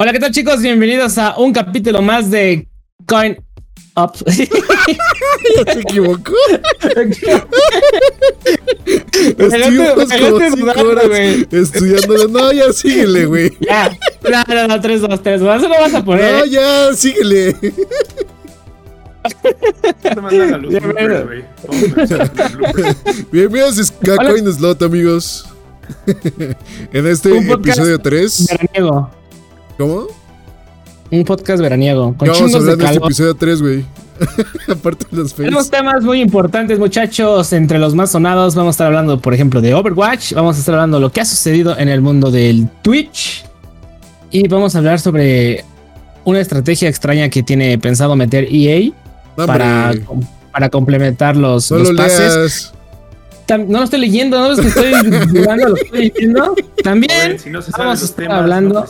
Hola, ¿qué tal chicos? Bienvenidos a un capítulo más de Coin Up. ¿Ya se equivocó? Estuvimos como cinco horas estudiándolo. No, ya síguele, güey. Ya, no, no, no, 3, 2, 3, Eso lo vas a poner. No, ya, síguele. Bienvenidos a Coin Slot, amigos. en este episodio 3. Veraniego. ¿Cómo? Un podcast veraniego. Con vamos a hablar de, este episodio 3, güey. Aparte de los Tenemos temas muy importantes, muchachos. Entre los más sonados, vamos a estar hablando, por ejemplo, de Overwatch. Vamos a estar hablando de lo que ha sucedido en el mundo del Twitch. Y vamos a hablar sobre una estrategia extraña que tiene pensado meter EA para, para complementar los, no los lo pases. no lo estoy leyendo, no es que estoy jugando, lo estoy diciendo. También si no se vamos a estar hablando.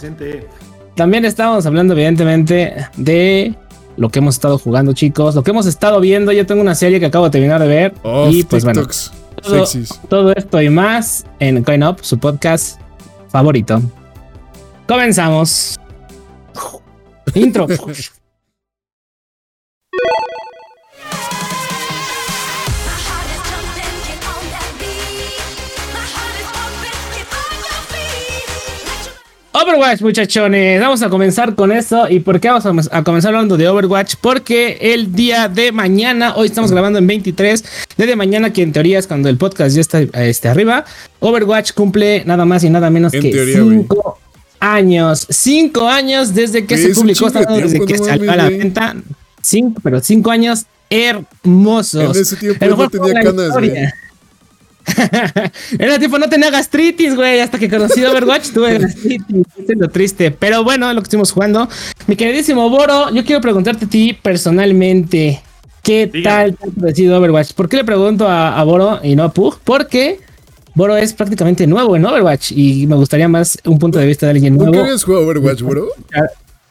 También estábamos hablando, evidentemente, de lo que hemos estado jugando, chicos, lo que hemos estado viendo. Yo tengo una serie que acabo de terminar de ver. y pues bueno, todo, todo, esto y más en Coin Up, su podcast favorito. Comenzamos. Intro. Overwatch, muchachones. Vamos a comenzar con eso. ¿Y por qué vamos a, comenzar hablando de Overwatch? Porque el día de mañana, hoy estamos grabando en 23, de mañana, que en teoría es cuando el podcast ya está este, arriba, Overwatch cumple nada más y nada menos que 5 años. 5 años desde que se publicó, desde que salió a la venta. Cinco, pero 5 años hermosos. En ese tiempo no tenía canas, en ese tiempo no tenía gastritis, güey. Hasta que conocí Overwatch tuve gastritis. es lo triste. Pero bueno, es lo que estuvimos jugando. Mi queridísimo Boro, yo quiero preguntarte a ti personalmente. ¿Qué tal te ha parecido Overwatch? ¿Por qué le pregunto a, Boro y no a Pug? Porque Boro es prácticamente nuevo en Overwatch y me gustaría más un punto de vista de alguien nuevo. ¿Nunca habías jugado Overwatch, Boro?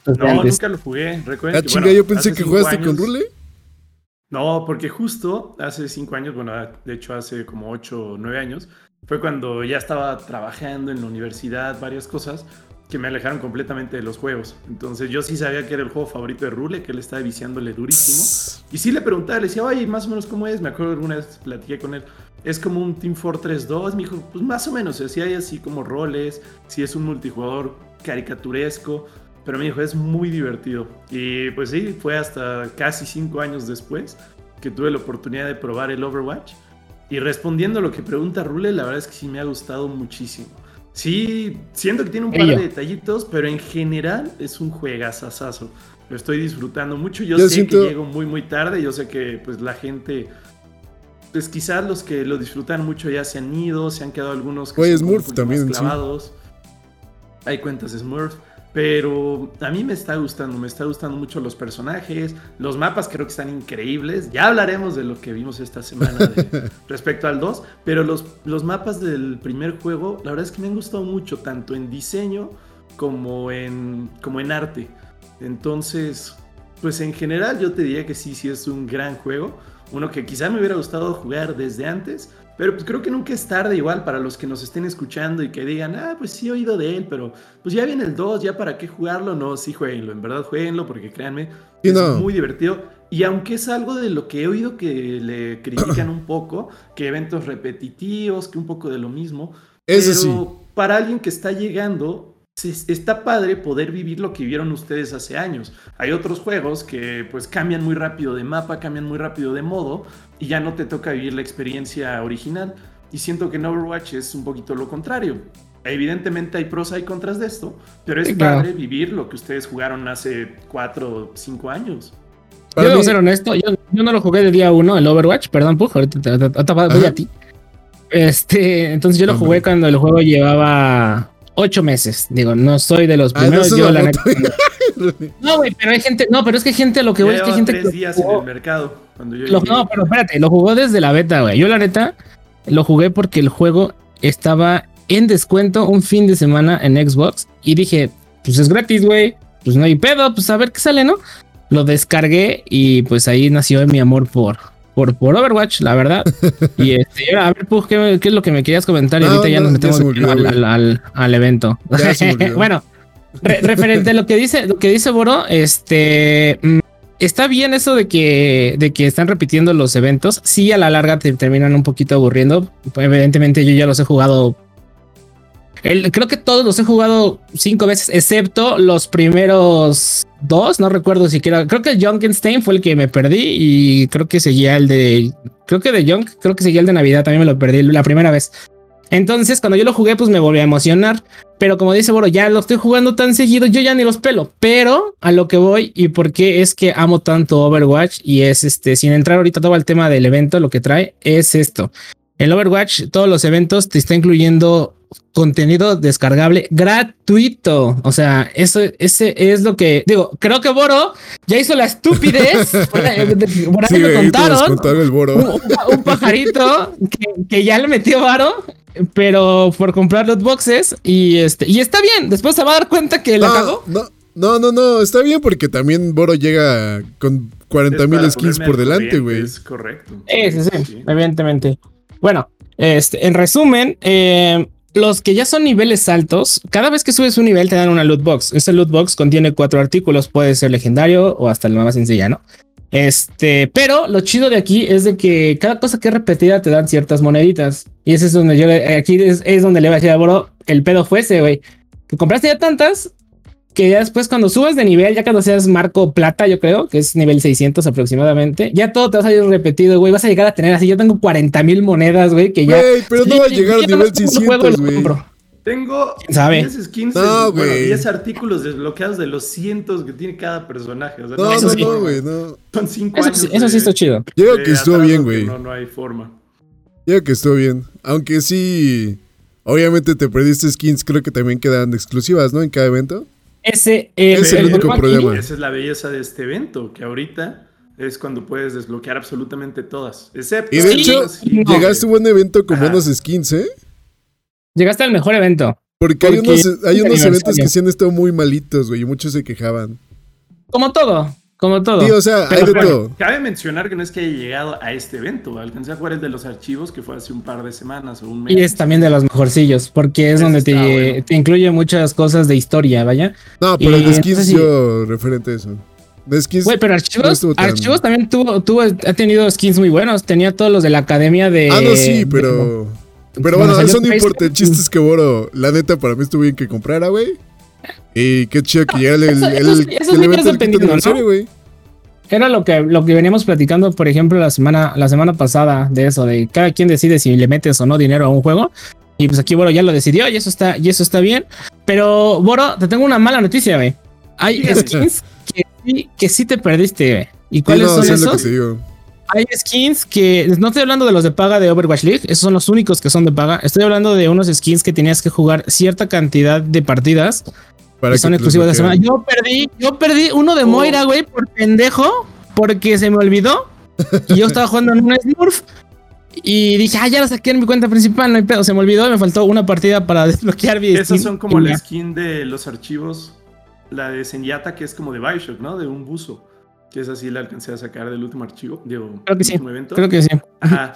No, nunca lo jugué. Recuerda ah, chinga, yo pensé que jugaste con Rule. No, porque justo hace cinco años, bueno, de hecho hace como ocho o nueve años, fue cuando ya estaba trabajando en la universidad, varias cosas que me alejaron completamente de los juegos. Entonces yo sí sabía que era el juego favorito de Rule, que él estaba viciándole durísimo. Y sí le preguntaba, le decía, oye, más o menos cómo es. Me acuerdo alguna vez platiqué con él. Es como un Team Fortress 2. Me dijo, pues más o menos. Si hay así como roles, si es un multijugador caricaturesco. Pero me dijo, es muy divertido. Y pues sí, fue hasta casi cinco años después que tuve la oportunidad de probar el Overwatch. Y respondiendo a lo que pregunta Rule, la verdad es que sí me ha gustado muchísimo. Sí, siento que tiene un par de detallitos, pero en general es un juegazazazo. Lo estoy disfrutando mucho. Yo, sé que llego muy, muy tarde. Yo sé que pues la gente pues quizás los que lo disfrutan mucho ya se han ido, se han quedado algunos que Oye, Smurf también, clavados. Hay cuentas Smurf. Pero a mí me está gustando, me está gustando mucho los personajes, los mapas creo que están increíbles. Ya hablaremos de lo que vimos esta semana respecto al 2, pero los, los mapas del primer juego, la verdad es que me han gustado mucho, tanto en diseño como en, como en arte. Entonces, pues en general yo te diría que sí, sí es un gran juego. Uno que quizá me hubiera gustado jugar desde antes, pero pues creo que nunca es tarde igual para los que nos estén escuchando y que digan, ah, pues sí he oído de él, pero pues ya viene el 2, ya para qué jugarlo. No, sí jueguenlo, en verdad jueguenlo porque créanme, es muy divertido. Y aunque es algo de lo que he oído que le critican un poco, que eventos repetitivos, que un poco de lo mismo. pero para alguien que está llegando, está padre poder vivir lo que vivieron ustedes hace años. Hay otros juegos que pues cambian muy rápido de mapa, cambian muy rápido de modo y ya no te toca vivir la experiencia original. Y siento que en Overwatch es un poquito lo contrario. Evidentemente hay pros, hay contras de esto, pero es padre vivir lo que ustedes jugaron hace 4 o 5 años. Yo debo ser honesto, yo, no lo jugué de día uno, el Overwatch, perdón, Pug, ahorita te, voy a ti. Este, entonces yo lo jugué cuando el juego llevaba ocho meses. Digo, no soy de los ah, primeros. yo, la neta, no, güey, pero hay gente. No, pero es que gente, lo que voy es que hay gente. tres días en el mercado. Cuando yo no, pero espérate, lo jugó desde la beta, güey. Yo, la neta, lo jugué porque el juego estaba en descuento un fin de semana en Xbox. Y dije, pues es gratis, güey. Pues no hay pedo, pues a ver qué sale, ¿no? Lo descargué y pues ahí nació mi amor por, por, por Overwatch, la verdad. y este, a ver, pues, ¿qué, es lo que me querías comentar? Y ahorita ya nos metemos al, al, al, evento. bueno, referente a lo que dice, lo que dice Boro, este mm, está bien eso de que, de que están repitiendo los eventos. Sí, a la larga te terminan un poquito aburriendo. Evidentemente, yo ya los he jugado. creo que todos los he jugado cinco veces, excepto los primeros dos. No recuerdo siquiera. Creo que el Junkenstein fue el que me perdí y creo que seguía el de. Creo que de Junk, creo que seguía el de Navidad. También me lo perdí la primera vez. Entonces, cuando yo lo jugué, pues me volví a emocionar. Pero como dice Boro, ya lo estoy jugando tan seguido, yo ya ni los pelo. Pero a lo que voy y por qué es que amo tanto Overwatch y es este, sin entrar ahorita todo el tema del evento, lo que trae es esto. El Overwatch, todos los eventos te está incluyendo contenido descargable gratuito. O sea, eso ese es lo que digo. Creo que Boro ya hizo la estupidez. por, ahí me contaron. Un, pajarito que, que, ya le metió Baro pero por comprar los boxes y este y está bien. Después se va a dar cuenta que la cagó. No, no, no, no, está bien porque también Boro llega con 40 mil skins por delante, güey. Es correcto. Sí, sí, sí, evidentemente. Bueno, este, en resumen, eh, los que ya son niveles altos, cada vez que subes un nivel te dan una loot box. Esa loot box contiene cuatro artículos, puede ser legendario o hasta el más sencilla, ¿no? Este, pero lo chido de aquí es de que cada cosa que es repetida te dan ciertas moneditas. Y ese es donde yo, aquí es, donde le voy a decir a Boro, el pedo fue ese, güey. Que compraste ya tantas que ya después cuando subes de nivel, ya cuando seas marco plata, yo creo, que es nivel 600 aproximadamente, ya todo te va a salir repetido, güey. Vas a llegar a tener así, yo tengo 40 mil monedas, güey, que ya... Güey, pero no va a llegar a nivel 600, güey. Tengo 10 skins, no, bueno, 10 artículos desbloqueados de los cientos que tiene cada personaje. O sea, no, no, no, güey, no. Son 5 años. Eso sí está chido. Llega que estuvo bien, güey. No, no hay forma. Llega que estuvo bien. Aunque sí, obviamente te perdiste skins, creo que también quedan exclusivas, ¿no? En cada evento. Ese es el, único problema. Esa es la belleza de este evento, que ahorita es cuando puedes desbloquear absolutamente todas. Excepto. Y de hecho, llegaste a un buen evento con buenos skins, ¿eh? Llegaste al mejor evento. Porque, hay unos, hay unos eventos que sí han estado muy malitos, güey, y muchos se quejaban. Como todo, como todo. Sí, o sea, hay de todo. Cabe mencionar que no es que haya llegado a este evento, alcancé a jugar el de los archivos que fue hace un par de semanas o un mes. Y es también de los mejorcillos, porque es donde te, te, incluye muchas cosas de historia, vaya. No, pero el de skins yo referente a eso. De skins. Güey, pero archivos, archivos también tuvo, tuvo, ha tenido skins muy buenos. Tenía todos los de la academia de. Ah, no, sí, pero. Pero bueno, eso no importa. El chiste es que, Boro, la neta, para mí estuvo bien que comprara, güey. Y qué chido que llegara el, el, el, güey. Era lo que, lo que veníamos platicando, por ejemplo, la semana, la semana pasada de eso, de cada quien decide si le metes o no dinero a un juego. Y pues aquí Boro ya lo decidió y eso está, y eso está bien. Pero, Boro, te tengo una mala noticia, güey. Hay skins que, sí, que sí te perdiste, güey. ¿Y cuáles son esos? Hay skins que no estoy hablando de los de paga de Overwatch League, esos son los únicos que son de paga. Estoy hablando de unos skins que tenías que jugar cierta cantidad de partidas Para que son exclusivos de semana. Yo perdí, yo perdí uno de oh. Moira, güey, por pendejo, porque se me olvidó. Y yo estaba jugando en un Smurf. Y dije, ah, ya lo saqué en mi cuenta principal, no hay pedo. Se me olvidó y me faltó una partida para desbloquear mi Esos son como la skin de los archivos. La de Senyata, que es como de Bioshock, ¿no? De un buzo. Que es así la alcancé a sacar del último archivo, digo, creo que sí, evento. Creo que sí. Ajá.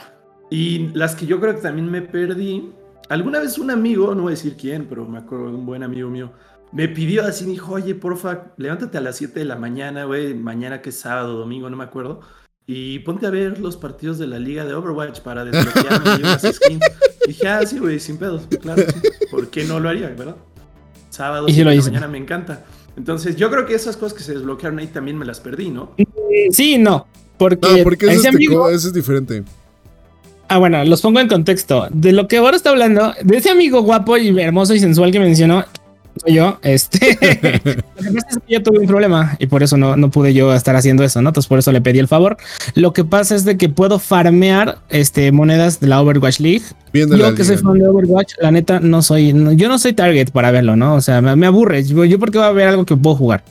Y las que yo creo que también me perdí. Alguna vez un amigo, no voy a decir quién, pero me acuerdo de un buen amigo mío, me pidió así, me dijo, oye, porfa, levántate a las 7 de la mañana, güey, mañana que es sábado, domingo, no me acuerdo, y ponte a ver los partidos de la liga de Overwatch para desbloquearme unas skins. dije, ah, sí, güey, sin pedos, claro, sí. ¿por qué no lo haría, verdad? Sábado, y la mañana me encanta. Entonces, yo creo que esas cosas que se desbloquearon ahí también me las perdí, ¿no? Sí, no. Porque, porque eso, es diferente. Ah, bueno, los pongo en contexto. De lo que ahora está hablando, de ese amigo guapo y hermoso y sensual que mencionó, soy yo, este, lo que pasa es que yo tuve un problema y por eso no, no pude yo estar haciendo eso, ¿no? Entonces por eso le pedí el favor. Lo que pasa es de que puedo farmear este, monedas de la Overwatch League. yo que soy fan de Overwatch, la neta no soy, yo no soy target para verlo, ¿no? O sea, me, aburre. Yo, yo porque voy a ver algo que puedo jugar.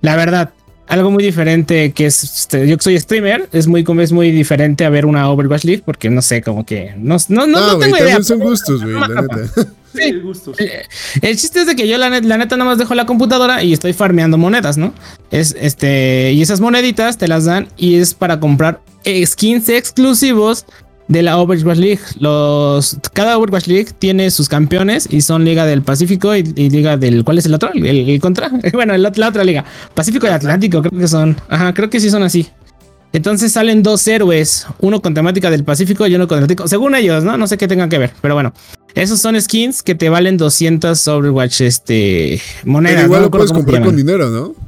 La verdad, algo muy diferente que es este, yo que soy streamer es muy es muy diferente a ver una Overwatch League porque no sé como que no no no, no tengo idea son gustos güey la neta. Sí, gustos. Eh, el, chiste es de que yo la, la, neta nada más dejo la computadora y estoy farmeando monedas no es este y esas moneditas te las dan y es para comprar skins exclusivos de la Overwatch League. Los, cada Overwatch League tiene sus campeones y son Liga del Pacífico y, Liga del. ¿Cuál es el otro? El, contra. Bueno, la otra liga. Pacífico y Atlántico, creo que son. Ajá, creo que sí son así. Entonces salen dos héroes, uno con temática del Pacífico y uno con Atlántico. Según ellos, ¿no? No sé qué tengan que ver, pero bueno. Esos son skins que te valen 200 Overwatch este, monedas. igual lo puedes comprar con dinero, ¿no?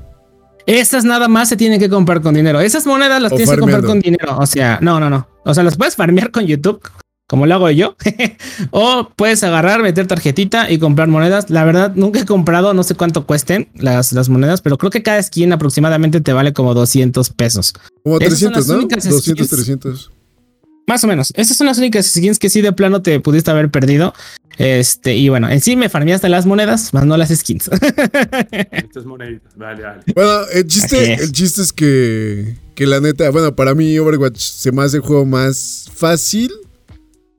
Estas nada más se tienen que comprar con dinero. Esas monedas las tienes que comprar con dinero. O sea, no, no, no. O sea, las puedes farmear con YouTube, como lo hago yo. o puedes agarrar, meter tarjetita y comprar monedas. La verdad, nunca he comprado, no sé cuánto cuesten las, las monedas, pero creo que cada skin aproximadamente te vale como 200 pesos. Como 300, ¿no? 200, 300. Más o menos. Esas son las únicas skins que sí de plano te pudiste haber perdido. Este, y bueno, en sí me farmeaste las monedas, más no las skins. Estas moneditas, vale, vale. Bueno, el chiste, es. el chiste es que, que la neta, bueno, para mí Overwatch se me hace el juego más fácil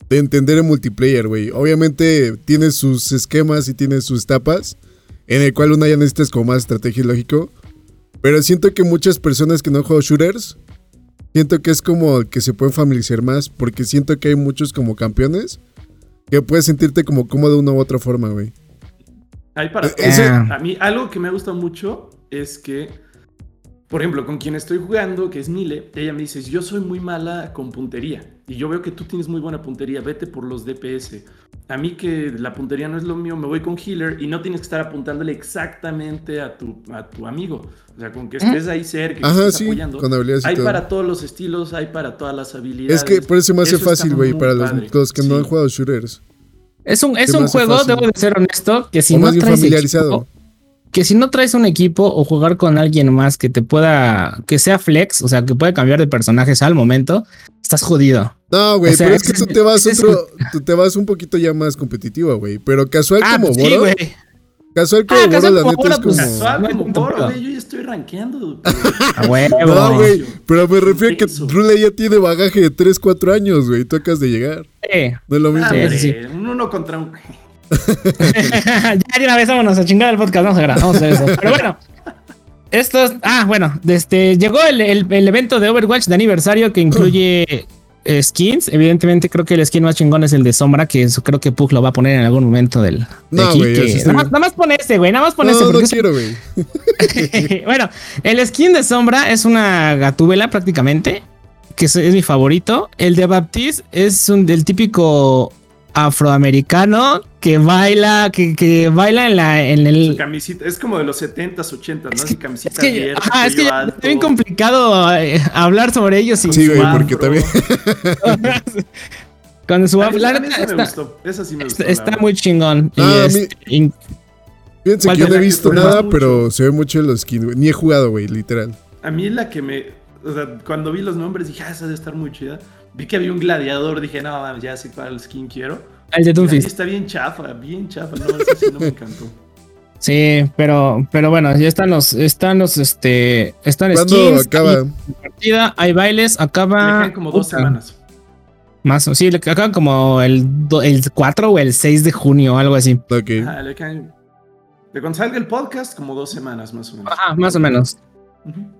de entender en multiplayer, güey. Obviamente tiene sus esquemas y tiene sus etapas, en el cual una ya necesitas como más estrategia y lógico. Pero siento que muchas personas que no juegan shooters, siento que es como que se pueden familiarizar más, porque siento que hay muchos como campeones que puedes sentirte como cómodo de una u otra forma, güey. Hay para eh, A mí algo que me gusta mucho es que, por ejemplo, con quien estoy jugando, que es Mile, ella me dice, yo soy muy mala con puntería. Y yo veo que tú tienes muy buena puntería, vete por los DPS. A mí que la puntería no es lo mío, me voy con healer y no tienes que estar apuntándole exactamente a tu, a tu amigo. O sea, con que estés ahí cerca, que estés sí, apoyando. Con habilidades hay para todos los estilos, hay para todas las habilidades. Es que por eso me hace fácil, güey, para los, que no han jugado shooters. Es un, es un juego, debo de ser honesto, que si no traes familiarizado que si no traes un equipo o jugar con alguien más que te pueda, que sea flex, o sea, que pueda cambiar de personajes al momento, estás jodido. No, güey, pero es, que, tú te vas otro, tú te vas un poquito ya más competitivo, güey. Pero casual ah, como pues Boro. Casual como ah, Boro, la neta es como. Casual como Boro, güey. Yo ya estoy rankeando. A huevo. No, güey. Pero me refiero a que Rule ya tiene bagaje de 3, 4 años, güey. Tú acabas de llegar. Sí. No es lo mismo. sí, sí. Un uno contra un. ya de una vez vámonos a chingar el podcast, vamos a grabar, vamos a hacer eso. Pero bueno, estos, ah, bueno, este, llegó el, el, evento de Overwatch de aniversario que incluye skins. Evidentemente, creo que el skin más chingón es el de Sombra, que eso creo que Pug lo va a poner en algún momento del. no, aquí, nada, más, nada, más, pone este, güey, nada más pone no, este. No, quiero, güey. bueno, el skin de Sombra es una gatúbela prácticamente, que es, mi favorito. El de Baptiste es un del típico afroamericano que baila, que, que baila en la en el camisita, es como de los 70s, 80s, ¿no? Es que, camisita es que, ajá, es que es bien complicado eh, hablar sobre ellos Sí, güey, porque también con su afro. Esa, está, me gustó. Esa sí me gustó. Está, muy chingón. Ah, Fíjense que yo no he visto nada, pero se ve mucho en los skins, Ni he jugado, güey, literal. A mí la que me. O sea, cuando vi los nombres dije, ah, esa debe estar muy chida. Vi que había un gladiador, dije, no, ya sé cuál skin quiero. El de Doomfist. Está bien chafa, bien chafa. No, ese sí no me encantó. Sí, pero, pero bueno, ya están los, están los, este, están skins. acaba? Partida, hay bailes, acaba. Le como dos semanas. Más, sí, acaban como el, el 4 o el 6 de junio, algo así. Ok. le caen. De cuando salga el podcast, como dos semanas más o menos. Ajá, más o menos.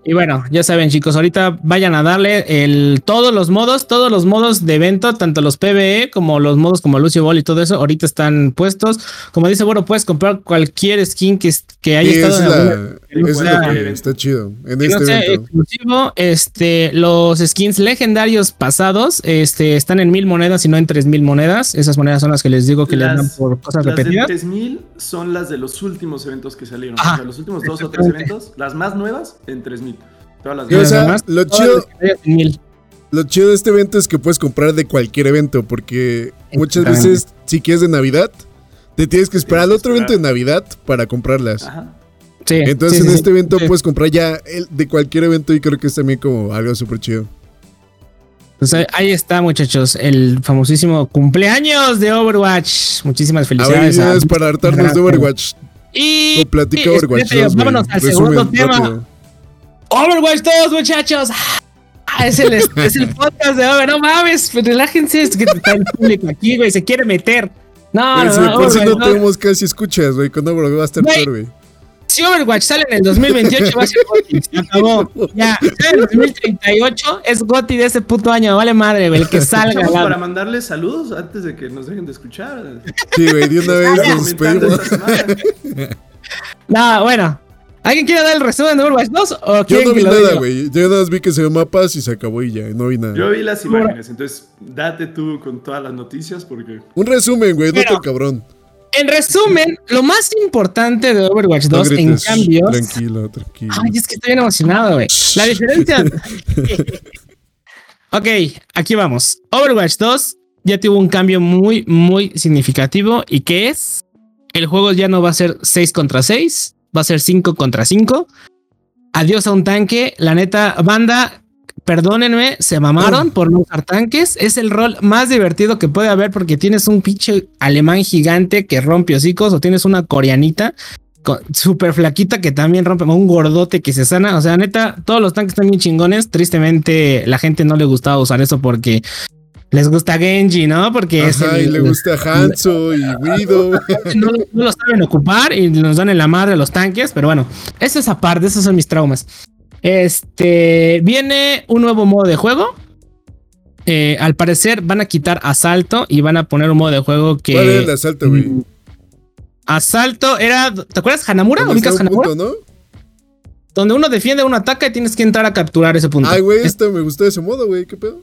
Y bueno, ya saben chicos, ahorita vayan a darle el, todos los modos, todos los modos de evento, tanto los PvE como los modos como Lucio Ball y todo eso, ahorita están puestos. Como dice, bueno, puedes comprar cualquier skin que, que haya estado en la, está chido. En este evento. exclusivo, este, los skins legendarios pasados este, están en mil monedas y no en tres mil monedas. Esas monedas son las que les digo que les dan por cosas las repetidas. Las mil son las de los últimos eventos que salieron. o sea, los últimos dos o tres eventos, las más nuevas en 3000. Todas las o sea, lo chido. Lo chido de este evento es que puedes comprar de cualquier evento, porque muchas veces, si quieres de Navidad, te tienes que esperar al otro evento de Navidad para comprarlas. Ajá. Sí, Entonces en este evento puedes comprar ya el, de cualquier evento y creo que es también como algo súper chido. Pues ahí está, muchachos, el famosísimo cumpleaños de Overwatch. Muchísimas felicidades. A, para hartarnos de Overwatch. Y, platica Overwatch. vámonos al segundo tema. Overwatch todos, muchachos. Ah, es, el, es el podcast de Overwatch. No mames, pues relájense. Es que está el público aquí, güey. Se quiere meter. No, no, no. Por si no, tenemos casi escuchas, güey. Con Overwatch va a estar peor, güey. Si Overwatch sale en el 2028 va a ser GOTI. Se acabó. Ya, en el 2038 es GOTI de ese puto año. Vale madre, güey. El que salga. Para mandarle saludos antes de que nos dejen de escuchar. Sí, güey, de una vez nos despedimos. no, bueno. ¿Alguien quiere dar el resumen de Overwatch 2? ¿o Yo no vi nada, güey. Yo nada más vi que se dio mapas y se acabó y ya. No vi nada. Yo vi las imágenes. Entonces, date tú con todas las noticias porque. Un resumen, güey. No tan cabrón. En resumen, lo más importante de Overwatch 2 en cambio. Tranquilo, tranquilo. Ay, es que estoy bien emocionado, güey. La diferencia. ok, aquí vamos. Overwatch 2 ya tuvo un cambio muy, muy significativo. ¿Y qué es? El juego ya no va a ser 6 contra 6, va a ser 5 contra 5. Adiós a un tanque. La neta, banda, perdónenme, se mamaron por no usar tanques. Es el rol más divertido que puede haber porque tienes un pinche alemán gigante que rompe hocicos o tienes una coreanita súper flaquita que también rompe, un gordote que se sana. O sea, neta, todos los tanques están bien chingones. Tristemente, la gente no le gustaba usar eso porque les gusta Genji, ¿no? Porque Ajá, y le gusta Hanzo y Guido. No, no, lo saben ocupar y nos dan en la madre los tanques, pero bueno, eso es aparte, esos son mis traumas. Este viene un nuevo modo de juego. Eh, al parecer van a quitar asalto y van a poner un modo de juego que. ¿Cuál es el asalto, güey? Mm, asalto era. ¿Te acuerdas Hanamura? ¿Ubicas Hanamura? Punto, ¿no? Donde uno defiende, uno ataca y tienes que entrar a capturar ese punto. Ay, güey, esto me gustó ese modo, güey. ¿Qué pedo?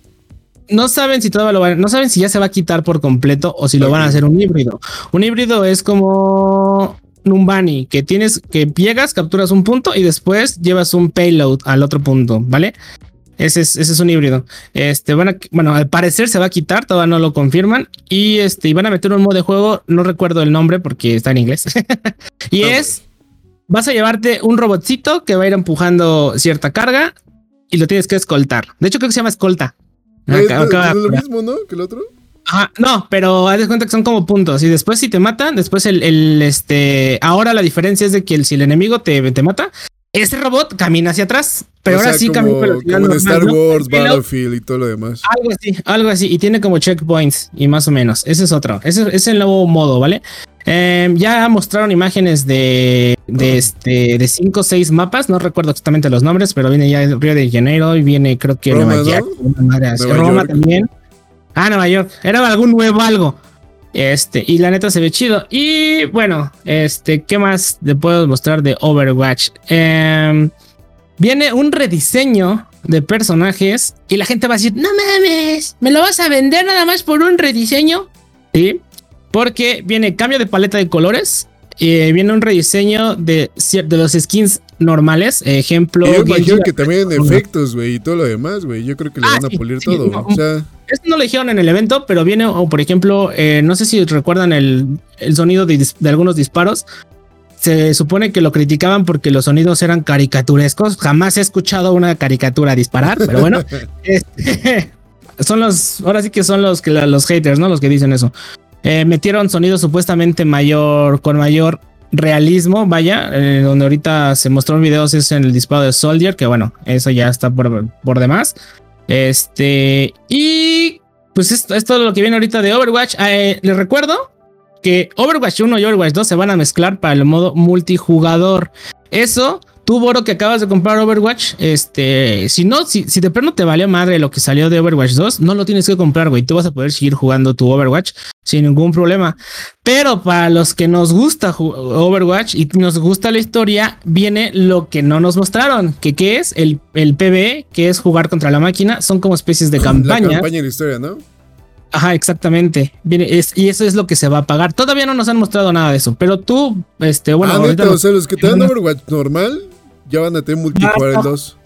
No saben si todavía lo van, no saben si ya se va a quitar por completo o si lo van a hacer un híbrido. Un híbrido es como Numbani, que tienes que llegas, capturas un punto y después llevas un payload al otro punto, ¿vale? Ese es, ese es un híbrido. Este, van a, bueno, al parecer se va a quitar, todavía no lo confirman. Y este, y van a meter un modo de juego, no recuerdo el nombre porque está en inglés. y es, vas a llevarte un robotcito que va a ir empujando cierta carga y lo tienes que escoltar. De hecho, creo que se llama escolta. ¿Es, lo mismo, no? Que el otro. Ajá, no, pero haz de cuenta que son como puntos. Y después, si te matan, después el, el este. Ahora la diferencia es de que el, si el enemigo te, te mata, ese robot camina hacia atrás. Pero ahora sí camina como en Star Wars, Battlefield y todo lo demás. Algo así, algo así. Y tiene como checkpoints y más o menos. Ese es otro. Ese es el nuevo modo, ¿vale? Em, ya mostraron imágenes de, de este de 5 o 6 mapas, no recuerdo exactamente los nombres, pero viene ya Río de Janeiro y viene creo que Roma, Nueva York, Roma también. Ah, Nueva York. Era algún nuevo algo. Este, y la neta se ve chido. Y bueno, este, ¿qué más le puedo mostrar de Overwatch? Em, viene un rediseño de personajes y la gente va a decir, no mames, ¿me lo vas a vender nada más por un rediseño? Sí, porque viene cambio de paleta de colores. Y viene un rediseño de, de los skins normales. Ejemplo. yo imagino que también efectos, güey, y todo lo demás, güey. Yo creo que le ah, van a pulir todo. o sea. Esto no lo dijeron en el evento, pero viene, o por ejemplo, eh, no sé si recuerdan el, sonido de, algunos disparos. Se supone que lo criticaban porque los sonidos eran caricaturescos. Jamás he escuchado una caricatura disparar, pero bueno. Este, son los, ahora sí que son los que los haters, ¿no? Los que dicen eso. Eh, metieron sonidos supuestamente mayor, con mayor realismo, vaya, eh, donde ahorita se mostró en videos es en el disparo de Soldier, que bueno, eso ya está por, por demás. Este, y pues esto es todo lo que viene ahorita de Overwatch. Eh, les recuerdo que Overwatch 1 y Overwatch 2 se van a mezclar para el modo multijugador. Eso Tú, Boro, que acabas de comprar Overwatch, este, si no, si, si de pronto te valió madre lo que salió de Overwatch 2, no lo tienes que comprar, güey. Tú vas a poder seguir jugando tu Overwatch sin ningún problema. Pero para los que nos gusta Overwatch y nos gusta la historia, viene lo que no nos mostraron, que qué es el, el PvE, que es jugar contra la máquina, son como especies de campaña. La campaña de historia, ¿no? Ajá, exactamente. Viene, es, y eso es lo que se va a pagar. Todavía no nos han mostrado nada de eso, pero tú, este, bueno. Ah, ahorita o sea, los que te dan Overwatch normal, ya van a tener multijugador 2.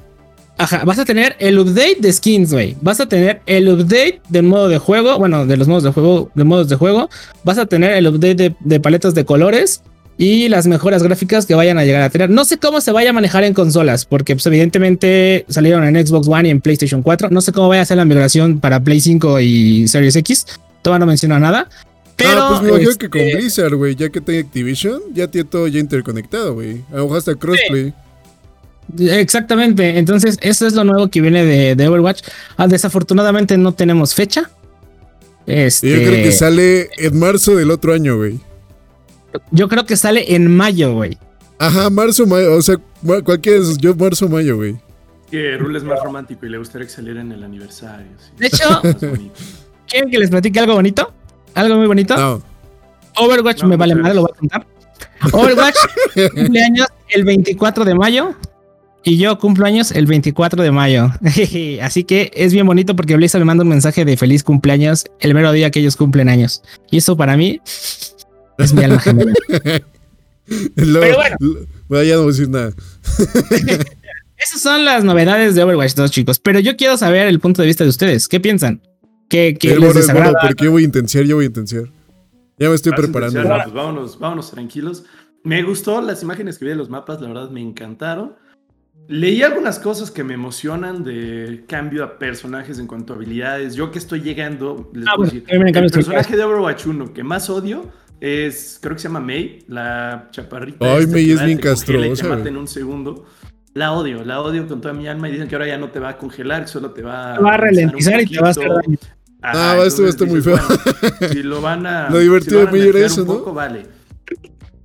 Ajá, vas a tener el update de skins, güey. Vas a tener el update del modo de juego, bueno, de los modos de juego, de modos de juego. Vas a tener el update de, paletas de colores y las mejoras gráficas que vayan a llegar a tener. No sé cómo se vaya a manejar en consolas, porque pues, evidentemente salieron en Xbox One y en PlayStation 4. No sé cómo vaya a ser la migración para Play 5 y Series X. Todavía no menciona nada. Pero, ah, pues me imagino que con este Blizzard, güey, ya que tiene Activision, ya tiene todo ya interconectado, güey. A lo mejor hasta crossplay. Exactamente. Entonces, eso es lo nuevo que viene de, Overwatch. Ah, desafortunadamente no tenemos fecha. Este... Yo creo que sale en marzo del otro año, güey. Yo creo que sale en mayo, güey. Ajá, marzo, mayo. O sea, cualquiera de esos. Yo, marzo, mayo, güey. Que Rule es más romántico y le gustaría que saliera en el aniversario. De hecho, ¿quieren que les platique algo bonito? ¿Algo muy bonito? No. Overwatch me vale madre, lo voy a contar. Overwatch cumpleaños el 24 de mayo y yo cumplo años el 24 de mayo. Así que es bien bonito porque Blizzard me manda un mensaje de feliz cumpleaños el mero día que ellos cumplen años. Y eso para mí es mi alma gemela. Pero bueno. bueno. Ya no voy a decir nada. Esas son las novedades de Overwatch 2, chicos. Pero yo quiero saber el punto de vista de ustedes. ¿Qué piensan? ¿Qué, qué les desagrada? porque yo voy a intensiar, yo voy a intensiar. Ya me estoy preparando. Pues vámonos, vámonos tranquilos. Me gustó las imágenes que vi de los mapas, la verdad me encantaron. Leí algunas cosas que me emocionan de cambio a personajes en cuanto a habilidades. Yo que estoy llegando, les ah, decir, el personaje de Overwatch 1 que más odio es, creo que se llama May, la chaparrita. Ay, May es bien castrosa. Te mata en un segundo. La odio, la odio con toda mi alma y dicen que ahora ya no te va a congelar, solo te va, a ralentizar y te va a hacer daño. ah, esto va a estar muy feo. si lo van a. Lo divertido de May era eso, ¿no? Poco, vale.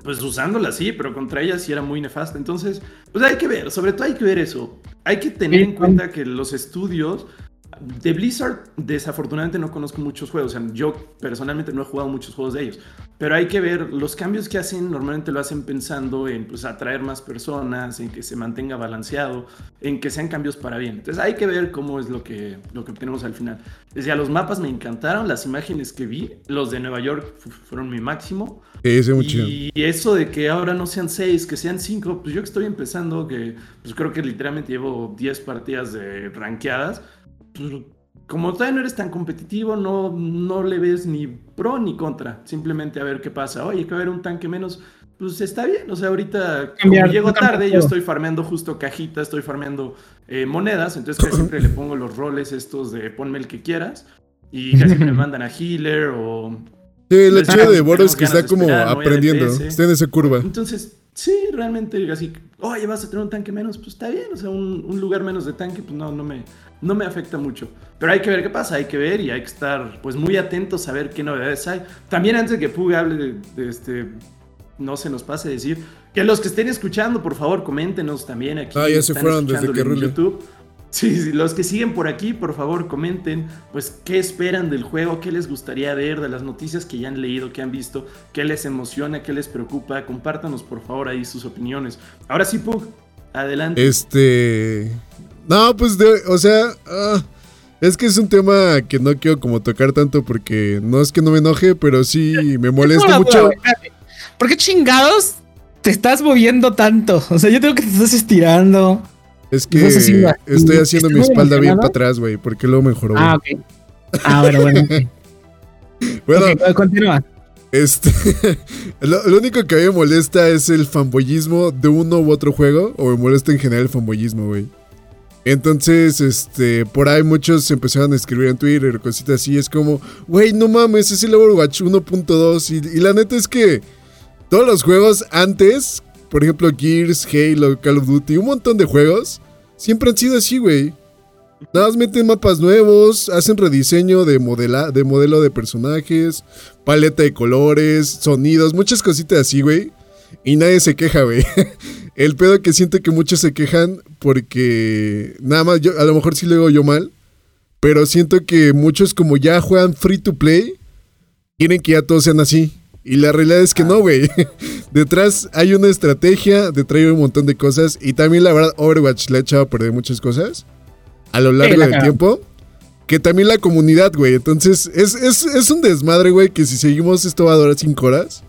Pues usándola sí, pero contra ella sí era muy nefasta. Entonces, pues hay que ver, sobre todo hay que ver eso. Hay que tener en cuenta que los estudios de Blizzard, desafortunadamente no conozco muchos juegos. O sea, yo personalmente no he jugado muchos juegos de ellos. Pero hay que ver, los cambios que hacen normalmente lo hacen pensando en pues, atraer más personas, en que se mantenga balanceado, en que sean cambios para bien. Entonces hay que ver cómo es lo que, lo que obtenemos al final. Decía, los mapas me encantaron, las imágenes que vi, los de Nueva York fueron mi máximo. y eso de que ahora no sean seis, que sean cinco, pues yo que estoy empezando, que pues creo que literalmente llevo 10 partidas de ranqueadas pues, como todavía no eres tan competitivo, no, no le ves ni pro ni contra. Simplemente a ver qué pasa. Oye, que va a haber un tanque menos. Pues está bien. O sea, ahorita como llego tarde, yo estoy farmeando justo cajitas, estoy farmeando eh, monedas. Entonces casi siempre le pongo los roles estos de ponme el que quieras. Y casi me mandan a healer o... Sí, el hecho de Boros es que está como aprendiendo. Está en esa curva. Entonces, sí, realmente así, oye, vas a tener un tanque menos, pues está bien. O sea, un, un lugar menos de tanque, pues no, no me no me afecta mucho. Pero hay que ver qué pasa, hay que ver y hay que estar pues muy atentos a ver qué novedades hay. También antes de que Pug hable de, este, no se nos pase decir que los que estén escuchando, por favor, coméntenos también aquí. Ah, ya se fueron desde que en YouTube. Sí, sí, los que siguen por aquí, por favor, comenten, pues, qué esperan del juego, qué les gustaría ver, de las noticias que ya han leído, que han visto, qué les emociona, qué les preocupa. Compártanos, por favor, ahí sus opiniones. Ahora sí, Pug, adelante. Este. No, pues, o sea, ah, es que es un tema que no quiero como tocar tanto porque no es que no me enoje, pero sí me molesta mucho. ¿Por qué chingados te estás moviendo tanto? O sea, yo tengo que te estás estirando. Es que estoy haciendo mi espalda bien para atrás, güey, porque luego mejoró. Ah, ok. Ah, bueno, bueno. bueno, continúa. Este, lo, lo, único que a mí me molesta es el fanboyismo de uno u otro juego, o me molesta en general el fanboyismo, güey. Entonces, este, por ahí muchos empezaron a escribir en Twitter, cositas así. Es como, güey, no mames, es el Overwatch 1.2. Y, y, la neta es que todos los juegos antes, por ejemplo, Gears, Halo, Call of Duty, un montón de juegos, siempre han sido así, güey. Nada más meten mapas nuevos, hacen rediseño de, modela, de modelo de personajes, paleta de colores, sonidos, muchas cositas así, güey. Y nadie se queja, güey. El pedo que siento que muchos se quejan porque nada más, yo, a lo mejor sí lo digo yo mal, pero siento que muchos como ya juegan free to play, quieren que ya todos sean así. Y la realidad es que no, güey. detrás hay una estrategia, detrás hay un montón de cosas. Y también la verdad, Overwatch le ha echado a perder muchas cosas a lo largo del tiempo. Que también la comunidad, güey. Entonces, es, es un desmadre, güey, que si seguimos esto va a durar 5 horas.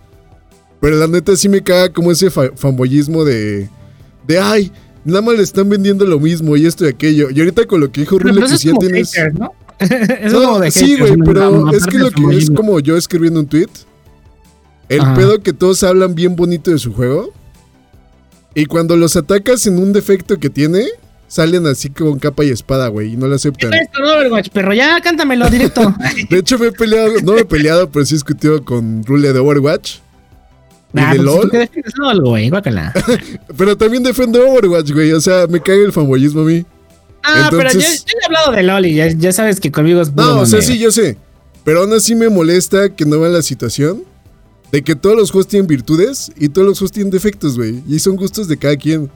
Pero la neta sí me caga como ese fanboyismo de. De ay, nada más le están vendiendo lo mismo y esto y aquello. Y ahorita con lo que dijo Rule, que sí tienes. ¿no? es como de sí, güey, pero es que lo que es como yo escribiendo un tweet. El pedo que todos hablan bien bonito de su juego. Y cuando los atacas en un defecto que tiene, salen así con capa y espada, güey, y no lo aceptan. ¿Qué es esto, Overwatch, perro? Ya cántamelo directo. de hecho, me he peleado, no me he peleado, pero sí he discutido con Rule de Overwatch. Nah, de LOL. güey, pero también defiendo Overwatch, güey. O sea, me cae el fanboyismo a mí. Ah, pero yo, he hablado de LOL y ya, sabes que conmigo es No, o sea, sí, yo sé. Pero aún así me molesta que no vean la situación. de que todos los juegos tienen virtudes y todos los juegos tienen defectos, güey. Y son gustos de cada quien.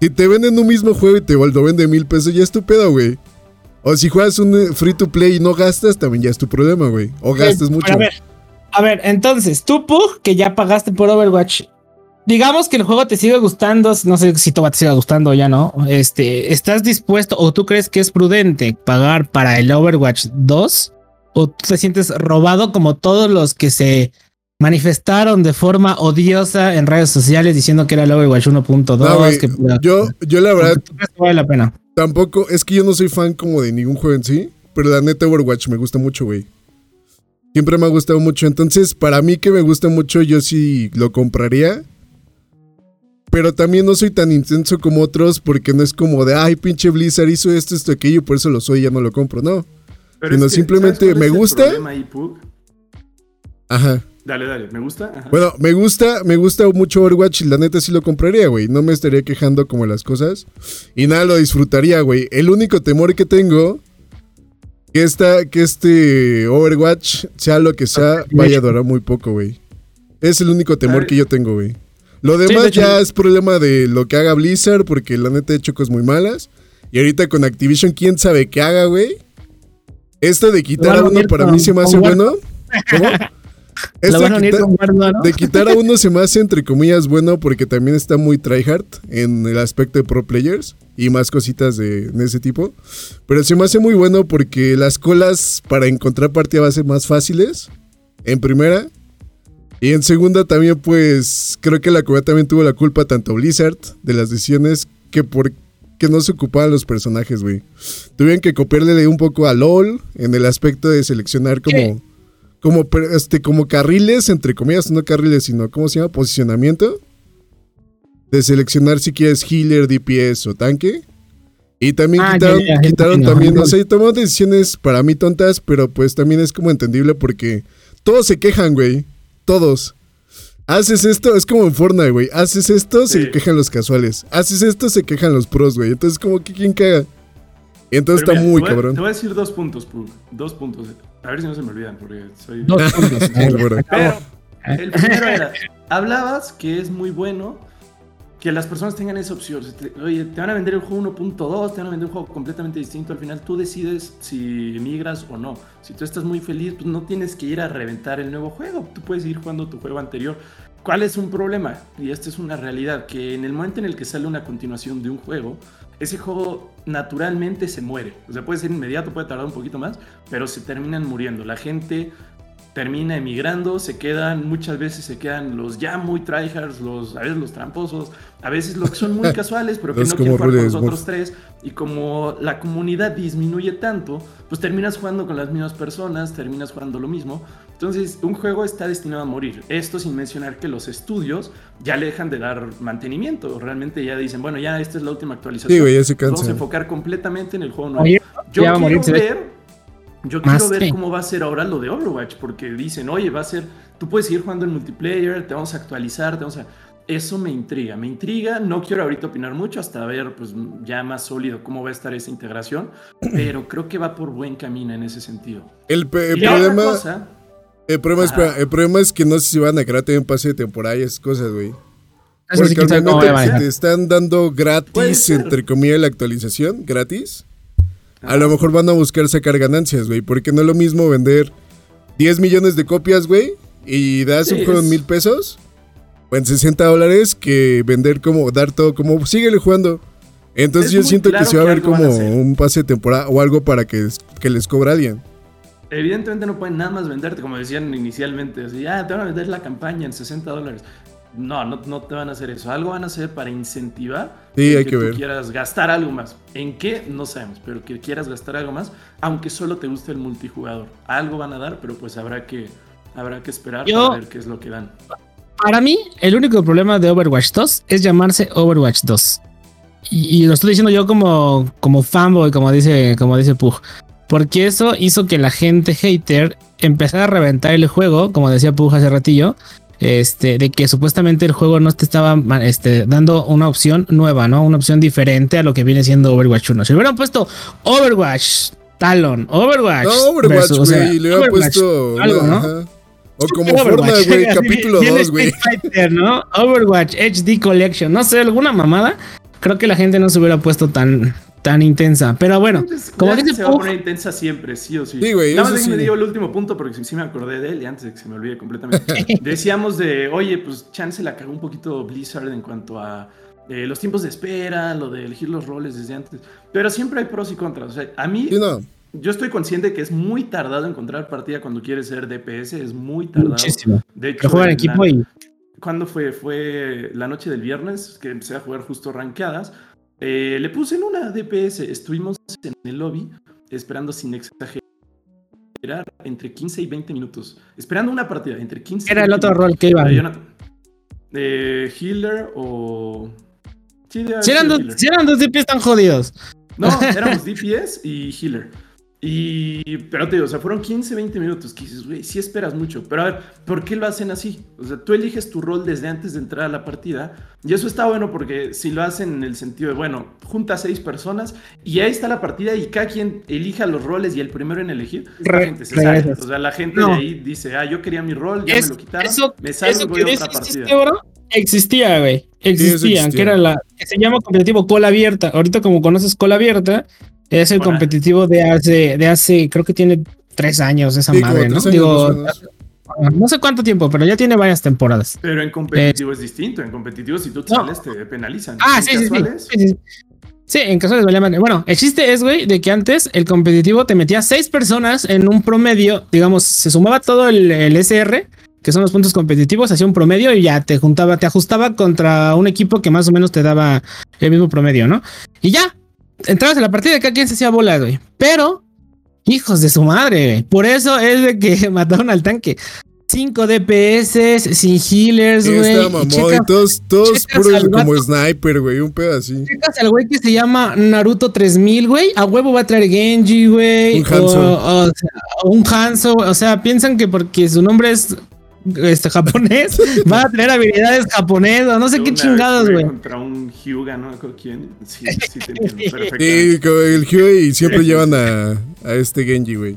Si te venden un mismo juego y te lo venden mil pesos, ya es tu pedo, güey. O si juegas un eh, free to play y no gastas, también ya es tu problema, güey. O gastas mucho. A ver, a ver, entonces, tú, Pug, que ya pagaste por Overwatch, digamos que el juego te sigue gustando, no sé si te va a siga gustando o ya no. Este, ¿estás dispuesto o tú crees que es prudente pagar para el Overwatch 2? ¿O tú te sientes robado como todos los que se manifestaron de forma odiosa en redes sociales diciendo que era el Overwatch 1.2? yo, yo la verdad. Vale la pena. Tampoco, es que yo no soy fan como de ningún juego en sí, pero la neta Overwatch me gusta mucho, güey. Siempre me ha gustado mucho, entonces para mí que me gusta mucho yo sí lo compraría. Pero también no soy tan intenso como otros porque no es como de, ay, pinche Blizzard hizo esto, esto, aquello, por eso lo soy y ya no lo compro, no. Pero sino simplemente me gusta. Ajá. Dale, dale, ¿me gusta? Bueno, me gusta, me gusta mucho Overwatch y la neta sí lo compraría, güey. No me estaría quejando como las cosas. Y nada, lo disfrutaría, güey. El único temor que tengo, que, esta, que este Overwatch, sea lo que sea, vaya a durar muy poco, güey. Es el único temor que yo tengo, güey. Lo demás ya es problema de lo que haga Blizzard, porque la neta he hecho cosas muy malas. Y ahorita con Activision, quién sabe qué haga, güey. Esto de quitar a uno para mí se me hace bueno. ¿Cómo? De quitar a uno se me hace entre comillas bueno porque también está muy tryhard en el aspecto de pro players y más cositas de, ese tipo. Pero se me hace muy bueno porque las colas para encontrar partida va a ser más fáciles. En primera. Y en segunda también pues creo que la comunidad también tuvo la culpa tanto Blizzard de las decisiones que por que no se ocupaban los personajes, güey. Tuvieron que copiarle un poco a LOL en el aspecto de seleccionar como como, este, como carriles, entre comillas, no carriles, sino, ¿cómo se llama? Posicionamiento. De seleccionar si quieres healer, DPS o tanque. Y también ah, quitaron, también, o sea, tomó decisiones para mí tontas, pero pues también es como entendible porque todos se quejan, güey. Todos. Haces esto, es como en Fortnite, güey. Haces esto, se quejan los casuales. Haces esto, se quejan los pros, güey. Entonces, como que quién caga. Y entonces está muy cabrón. Te voy a decir dos puntos, Pug. Dos puntos. A ver si no se me olvidan, porque soy. Puntos. Pero el primero era: hablabas que es muy bueno que las personas tengan esa opción. Oye, te van a vender el juego 1.2, te van a vender un juego completamente distinto. Al final tú decides si migras o no. Si tú estás muy feliz, pues no tienes que ir a reventar el nuevo juego. Tú puedes ir jugando tu juego anterior. ¿Cuál es un problema? Y esta es una realidad, que en el momento en el que sale una continuación de un juego, ese juego naturalmente se muere. O sea, puede ser inmediato, puede tardar un poquito más, pero se terminan muriendo. La gente termina emigrando, se quedan, muchas veces se quedan los ya muy tryhards, los, a veces los tramposos, a veces los que son muy casuales, pero que no quieren jugar con los otros tres. Y como la comunidad disminuye tanto, pues terminas jugando con las mismas personas, terminas jugando lo mismo. Entonces, un juego está destinado a morir. Esto sin mencionar que los estudios ya le dejan de dar mantenimiento. Realmente ya dicen, bueno, ya esta es la última actualización. Sí, Vamos a enfocar completamente en el juego nuevo. Yo quiero ver, yo quiero ver cómo va a ser ahora lo de Overwatch, porque dicen, oye, va a ser, tú puedes seguir jugando en multiplayer, te vamos a actualizar, te vamos a... Eso me intriga, me intriga. No quiero ahorita opinar mucho hasta ver pues ya más sólido cómo va a estar esa integración, pero creo que va por buen camino en ese sentido. El, problema, el problema, es, el problema es que no sé si van a crear un pase de temporada y esas cosas, güey. Porque obviamente te están dando gratis, entre comillas, la actualización, gratis. A lo mejor van a buscar sacar ganancias, güey. Porque no es lo mismo vender 10 millones de copias, güey, y das un juego en mil pesos o en 60 dólares que vender como, dar todo como, síguele jugando. Entonces yo siento que se va a ver como un pase de temporada o algo para que, que les cobra alguien. Evidentemente no pueden nada más venderte, como decían inicialmente, así, ah, te van a vender la campaña en 60 dólares. No, no, te van a hacer eso. Algo van a hacer para incentivar que, tú quieras gastar algo más. ¿En qué? No sabemos, pero que quieras gastar algo más, aunque solo te guste el multijugador. Algo van a dar, pero pues habrá que, habrá que esperar para ver qué es lo que dan. Para mí, el único problema de Overwatch 2 es llamarse Overwatch 2. Y, lo estoy diciendo yo como, como fanboy, como dice, como dice Pug. Porque eso hizo que la gente hater empezara a reventar el juego, como decía Pug hace ratillo, este, de que supuestamente el juego no te estaba este, dando una opción nueva, ¿no? Una opción diferente a lo que viene siendo Overwatch 1. Si hubieran puesto Overwatch, Talon, Overwatch. No, Overwatch, güey, le hubieran puesto. Algo, ¿no? O como Fortnite, güey, capítulo 2, güey. ¿no? Overwatch HD Collection. No sé, alguna mamada. Creo que la gente no se hubiera puesto tan, tan intensa. Pero bueno, pues, como dice se va a poner intensa siempre, sí o sí. Sí, güey. Nada más me dio el último punto porque sí me acordé de él y antes de que se me olvide completamente. Decíamos de, oye, pues Chance la cagó un poquito Blizzard en cuanto a eh, los tiempos de espera, lo de elegir los roles desde antes. Pero siempre hay pros y contras. O sea, a mí. Yo estoy consciente que es muy tardado encontrar partida cuando quieres ser DPS, es muy tardado. Muchísimo. De hecho, jugar en equipo y... ¿Cuándo fue? Fue la noche del viernes que empecé a jugar justo rankeadas. Eh, le puse en una DPS, estuvimos en el lobby esperando sin exagerar entre 15 y 20 minutos. Esperando una partida entre 15 Era el otro rol que iba. De healer o... Sí, si, eran dos, si eran dos DPS tan jodidos. No, éramos DPS y healer. Y, pero te digo, o sea, fueron 15, 20 minutos que dices, güey, sí esperas mucho. Pero a ver, ¿por qué lo hacen así? O sea, tú eliges tu rol desde antes de entrar a la partida. Y eso está bueno porque si lo hacen en el sentido de, bueno, junta a seis personas y ahí está la partida y cada quien elija los roles y el primero en elegir, la gente se sale. O sea, la gente de ahí dice, ah, yo quería mi rol, ya me lo quitaron, eso, me salgo y voy a otra partida. Existía, güey. Existían, que era la que se llama competitivo cola abierta. Ahorita como conoces cola abierta, es el competitivo de hace, de hace, creo que tiene tres años esa madre, ¿no? Digo, no sé cuánto tiempo, pero ya tiene varias temporadas. Pero en competitivo es distinto. En competitivo, si tú te sales, te penalizan. Ah, sí, sí, sí, sí, en casuales valía madre. Bueno, el chiste es, güey, de que antes el competitivo te metía seis personas en un promedio, digamos, se sumaba todo el, el SR, que son los puntos competitivos, hacía un promedio y ya te juntaba, te ajustaba contra un equipo que más o menos te daba el mismo promedio, ¿no? Y ya, entrabas en la partida cada quien se hacía bola, güey. Pero, hijos de su madre, güey. Por eso es de que mataron al tanque. 5 DPS, sin healers, güey. y todos, todos puros como sniper, güey. Un pedo así. Checas al güey que se llama Naruto 3000, güey. A huevo va a traer Genji, güey. Un Hanzo. O, un Hanzo. O sea, piensan que porque su nombre es este japonés va a tener habilidades japonesas, no sé qué chingados, güey. Contra un Hyuga, ¿no? ¿Quién? Sí, sí te entiendo perfecto. Sí, el Hyuga y siempre llevan a, a este Genji, güey.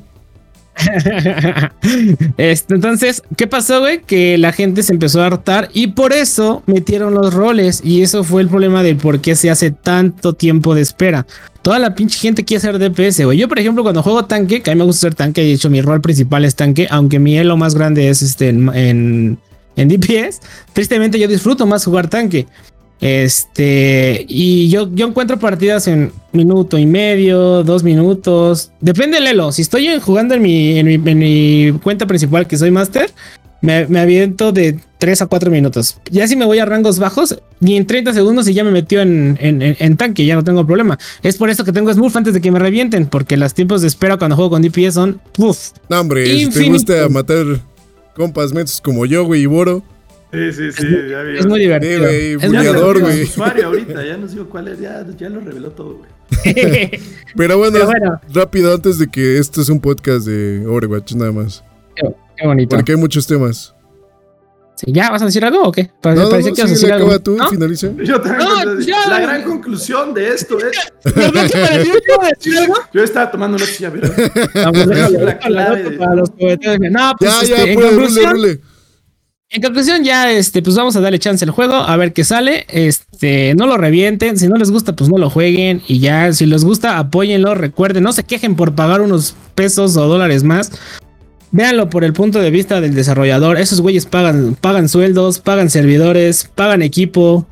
este, entonces, ¿qué pasó, güey? Que la gente se empezó a hartar y por eso metieron los roles. Y eso fue el problema del por qué se hace tanto tiempo de espera. Toda la pinche gente quiere ser DPS, güey. Yo, por ejemplo, cuando juego tanque, que a mí me gusta ser tanque, de hecho, mi rol principal es tanque, aunque mi elo más grande es este en, en DPS. Tristemente, yo disfruto más jugar tanque. Este, y yo, yo encuentro partidas en minuto y medio, dos minutos. Depende del elo. Si estoy jugando en mi, en mi, cuenta principal, que soy master, me, me, aviento de 3 a 4 minutos. Ya si me voy a rangos bajos, ni en 30 segundos y ya me metió en, en, tanque, ya no tengo problema. Es por eso que tengo Smurf antes de que me revienten, porque los tiempos de espera cuando juego con DPS son. Uf, no, hombre, si te gusta matar compas metos como yo, güey, y Boro. Sí, sí, sí, ya vi. Es muy divertido. Sí, güey, buleador, güey. usuario ahorita, ya nos digo cuál es, ya, ya lo reveló todo, güey. Pero, bueno, rápido, antes de que esto es un podcast de Overwatch, nada más. Qué, bonito. Porque hay muchos temas. Sí, ¿Ya vas a decir algo o qué? Parece no, no, que vas a decir algo. Acaba tú, ¿No? finaliza. Yo también. No, la gran conclusión de esto es. Yo estaba tomando una silla, pero. la clave. Para los no, pues, ya, este, ya, pues, rule, rule. En conclusión, ya este, pues vamos a darle chance al juego, a ver qué sale. Este, no lo revienten, si no les gusta, pues no lo jueguen. Y ya, si les gusta, apóyenlo. Recuerden, no se quejen por pagar unos pesos o dólares más. Véanlo por el punto de vista del desarrollador. Esos güeyes pagan, pagan sueldos, pagan servidores, pagan equipo.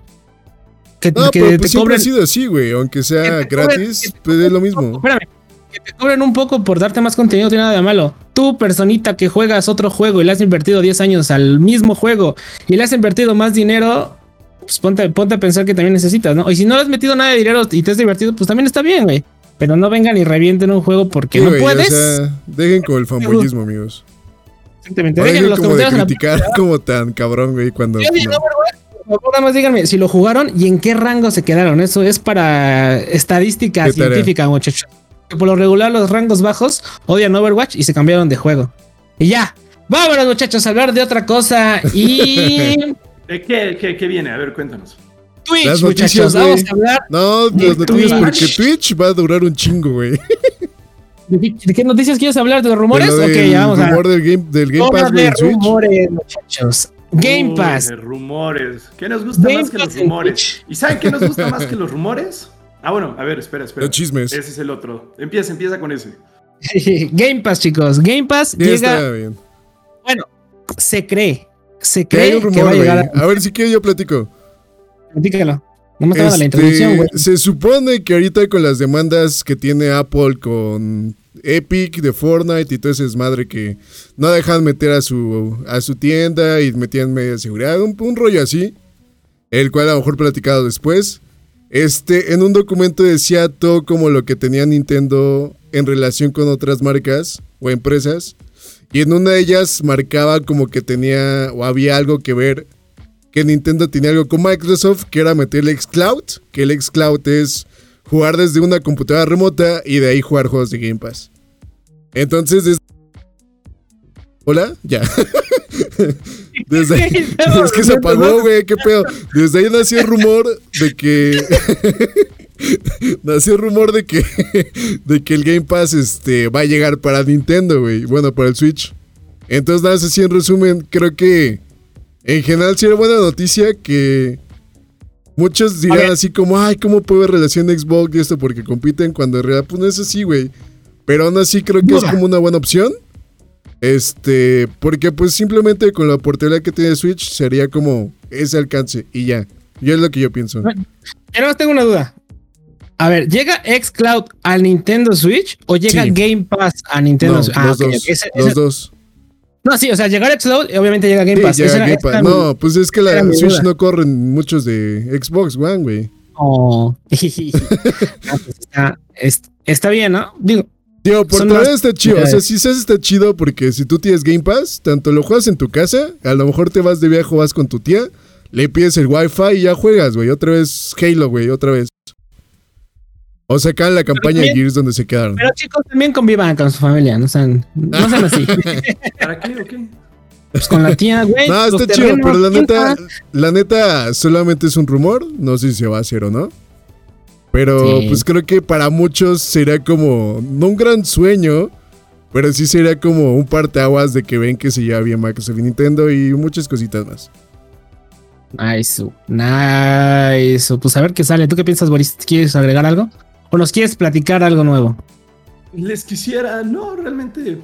Que, no, que pero pues siempre ha sido así, güey. Aunque sea gratis, pues es lo mismo. Espérame, que te cobren un poco por darte más contenido, no tiene nada de malo. Tú, personita que juegas otro juego y le has invertido 10 años al mismo juego y le has invertido más dinero, pues ponte, a pensar que también necesitas, ¿no? Y si no le has metido nada de dinero y te has divertido, pues también está bien, güey. Pero no vengan y revienten un juego porque no puedes. O sea, dejen con el fanboyismo, amigos. Exactamente. Dejen los como de criticar como tan cabrón, güey, cuando... Nada más díganme si lo jugaron y en qué rango se quedaron. Eso es para estadística científica, muchachos por lo regular los rangos bajos odian Overwatch y se cambiaron de juego. Y ya, vámonos muchachos a hablar de otra cosa y... ¿Qué, qué, viene? A ver, cuéntanos. Twitch, muchachos, vamos a hablar. No, las noticias porque Twitch va a durar un chingo, güey. ¿De qué noticias quieres hablar? ¿De los rumores? De ok, ya vamos rumor del Game, del game Pass, de rumores, muchachos. Game Uy, Pass. de rumores. ¿Qué nos gusta Game más que los rumores? ¿Y saben qué nos gusta más que los rumores? Ah, bueno, a ver, espera, espera. Los chismes. Ese es el otro. Empieza, empieza con ese. Game Pass, chicos. Game Pass Ya llega. está bien. Bueno, se cree. Se cree un que va rumor, a llegar. A ver si quiero yo platico. Platícalo. No me estaba la Este, introducción, güey. se supone que ahorita con las demandas que tiene Apple con Epic de Fortnite y todo ese desmadre que no dejan meter a su, a su tienda y metían media seguridad, un, un rollo así, el cual a lo mejor platicado después. Este, en un documento decía todo como lo que tenía Nintendo en relación con otras marcas o empresas. Y en una de ellas marcaba como que tenía o había algo que ver que Nintendo tenía algo con Microsoft, que era meterle xCloud, que el xCloud es jugar desde una computadora remota y de ahí jugar juegos de Game Pass. Entonces, des- Hola, ya. Desde ahí- es que se apagó, güey, qué pedo. Desde ahí nació el rumor de que nació el rumor de que de que el Game Pass este va a llegar para Nintendo, güey. Bueno, para el Switch. Entonces, nada, así en resumen, creo que en general sí era buena noticia que muchos dirán así como, ay, ¿cómo puede haber relación Xbox y esto? Porque compiten cuando en realidad pues no es así, güey. Pero aún así creo que es como una buena opción. Este, porque pues simplemente con la portabilidad que tiene Switch sería como ese alcance y ya. Y es lo que yo pienso. Yo más tengo una duda. A ver, ¿llega xCloud al Nintendo Switch o llega Sí. Game Pass a Nintendo No, Switch? los ok, dos. Ese- los ese- dos. No, sí, o sea, llegar xCloud obviamente llega Game Sí, Pass. llega Game Pass. era mi- No, pues es que la Switch duda. no corren muchos de Xbox One, güey. Oh. Ah, pues está, es- está bien, ¿no? Digo, Tío, por Son todavía más- está chido. O sea, si se hace está chido porque si tú tienes Game Pass, tanto lo juegas en tu casa, a lo mejor te vas de viaje o vas con tu tía, le pides el Wi-Fi y ya juegas, güey. Otra vez Halo, güey, otra vez. O sacan la campaña de también- Gears donde se quedaron. pero chicos, también convivan con su familia, no sean, no sean así. ¿Para qué o qué? Pues con la tía, güey. No, está chido, pero la neta, la neta solamente es un rumor. No sé si se va a hacer o no. Pero Sí. pues creo que para muchos sería como, no un gran sueño, pero sí sería como un parteaguas de que ven que se lleva bien Microsoft y Nintendo y muchas cositas más. Nice, nice. Pues a ver qué sale. ¿Tú qué piensas, Boris? ¿Quieres agregar algo? ¿O nos quieres platicar algo nuevo? Les quisiera, no, realmente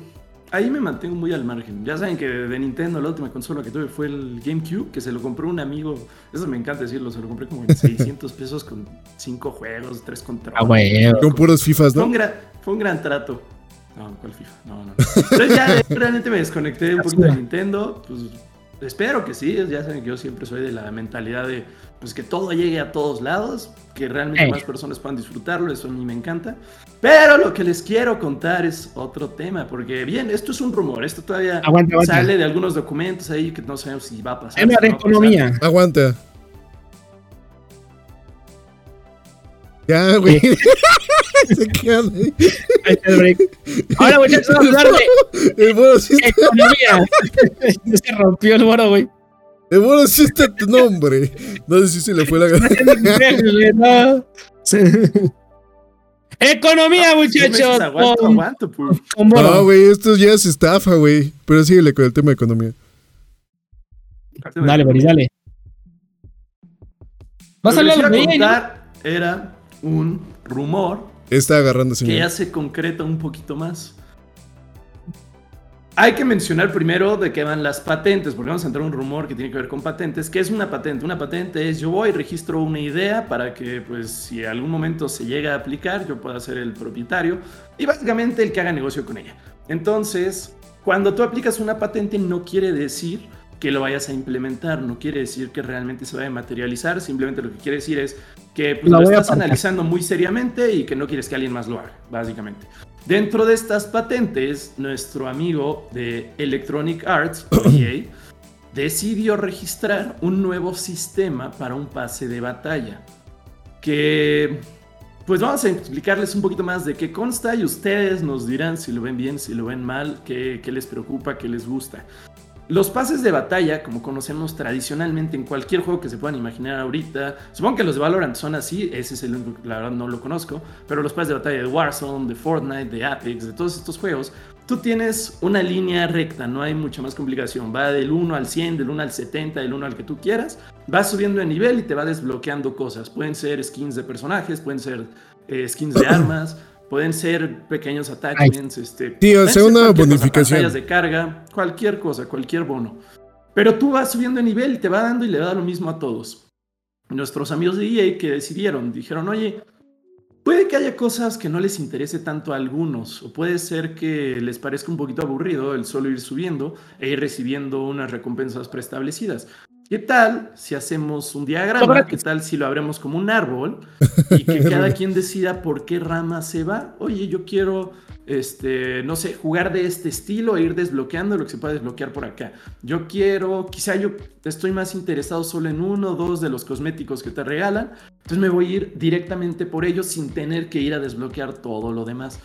ahí me mantengo muy al margen. Ya saben que de Nintendo la última consola que tuve fue el GameCube, que se lo compró un amigo, eso me encanta decirlo, se lo compré como en 600 pesos con 5 juegos, 3 controles. Ah, güey. Con puros FIFAs, Fue un, ¿no? gran, fue un gran trato. No, ¿cuál FIFA? No, no. Entonces ya eh, realmente me desconecté un poquito de Nintendo. Pues espero que sí. Ya saben que yo siempre soy de la mentalidad de pues que todo llegue a todos lados, que realmente más personas puedan disfrutarlo. Eso a mí me encanta. Pero lo que les quiero contar es otro tema, porque bien, esto es un rumor. Esto todavía aguanta. sale de algunos documentos ahí que no sabemos si va a pasar. Tema de no va a pasar. economía. Aguanta. Ya, güey. se quedan ahí. Ahí está el break. Ahora, muchachos, vamos a hablar de El mono sí está, economía. Se rompió el moro, güey. Sí está tu nombre. No sé si se le fue la gana. Economía, meses muchachos. Aguanto, aguanto. No, güey, esto ya es estafa, güey. Pero síguele con el tema de economía. Dale, Boris, dale. Vas a hablar de era un rumor Está agarrando, que ya se concreta un poquito más. Hay que mencionar primero de qué van las patentes, porque vamos a entrar en un rumor que tiene que ver con patentes. ¿Qué es una patente? Una patente es yo voy, registro una idea para que, pues, si en algún momento se llega a aplicar, yo pueda ser el propietario y básicamente el que haga negocio con ella. Entonces, cuando tú aplicas una patente, no quiere decir que lo vayas a implementar, no quiere decir que realmente se vaya a materializar, simplemente lo que quiere decir es que pues, lo estás analizando muy seriamente y que no quieres que alguien más lo haga, básicamente. Dentro de estas patentes, nuestro amigo de Electronic Arts, EA, decidió registrar un nuevo sistema para un pase de batalla. Que, pues vamos a explicarles un poquito más de qué consta y ustedes nos dirán si lo ven bien, si lo ven mal, qué, qué les preocupa, qué les gusta. Los pases de batalla, como conocemos tradicionalmente en cualquier juego que se puedan imaginar ahorita, supongo que los de Valorant son así, ese es el único que la verdad no lo conozco, pero los pases de batalla de Warzone, de Fortnite, de Apex, de todos estos juegos, tú tienes una línea recta, no hay mucha más complicación, va del 1 al 100, del 1 al 70, del 1 al que tú quieras, vas subiendo de nivel y te va desbloqueando cosas, pueden ser skins de personajes, pueden ser eh, skins de armas, Pueden ser pequeños attachments, este, sea una bonificación. de carga, cualquier cosa, cualquier bono. Pero tú vas subiendo de nivel y te va dando y le da lo mismo a todos. Nuestros amigos de EA que decidieron, dijeron, oye, puede que haya cosas que no les interese tanto a algunos, o puede ser que les parezca un poquito aburrido el solo ir subiendo e ir recibiendo unas recompensas preestablecidas. ¿Qué tal si hacemos un diagrama? ¿Qué tal si lo abremos como un árbol y que cada quien decida por qué rama se va? Oye, yo quiero, este, no sé, jugar de este estilo e ir desbloqueando lo que se puede desbloquear por acá. Yo quiero, quizá yo estoy más interesado solo en uno o dos de los cosméticos que te regalan, entonces me voy a ir directamente por ellos sin tener que ir a desbloquear todo lo demás.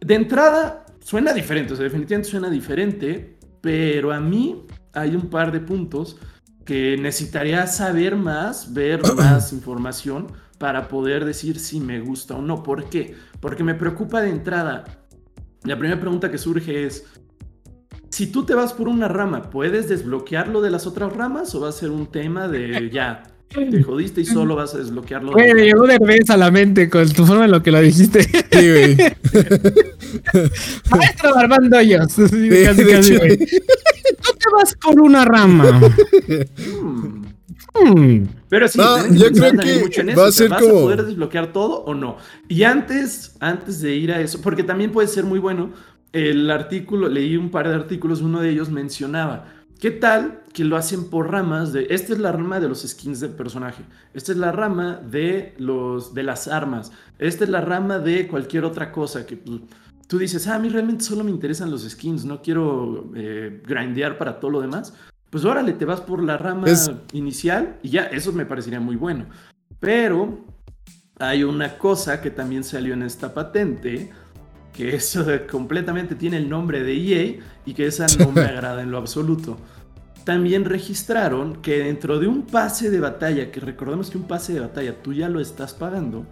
De entrada, suena diferente, o sea, definitivamente suena diferente, pero a mí hay un par de puntos que necesitaría saber más, ver más información para poder decir si me gusta o no. ¿Por qué? Porque me preocupa de entrada. La primera pregunta que surge es, si tú te vas por una rama, ¿puedes desbloquearlo de las otras ramas o va a ser un tema de ya, te jodiste y solo vas a desbloquearlo. Güey, me llegó de revés a la mente con tu forma en lo que lo dijiste. Sí, güey. Maestro Armando Hoyos. Sí, casi, casi, güey. Te vas por una rama. Hmm. Hmm. Pero sí, no, yo creo que mucho en eso. va a ser ¿Vas como... a poder desbloquear todo o no? Y antes, antes de ir a eso, porque también puede ser muy bueno, el artículo, leí un par de artículos, uno de ellos mencionaba ¿Qué tal que lo hacen por ramas de, esta es la rama de los skins del personaje, esta es la rama de, los, de las armas, esta es la rama de cualquier otra cosa que pues, tú dices, ah, a mí realmente solo me interesan los skins, no quiero eh, grindear para todo lo demás. Pues órale, te vas por la rama inicial y ya, eso me parecería muy bueno. Pero hay una cosa que también salió en esta patente, que eso completamente tiene el nombre de EA y que esa no me agrada en lo absoluto. También registraron que dentro de un pase de batalla, que recordemos que un pase de batalla tú ya lo estás pagando,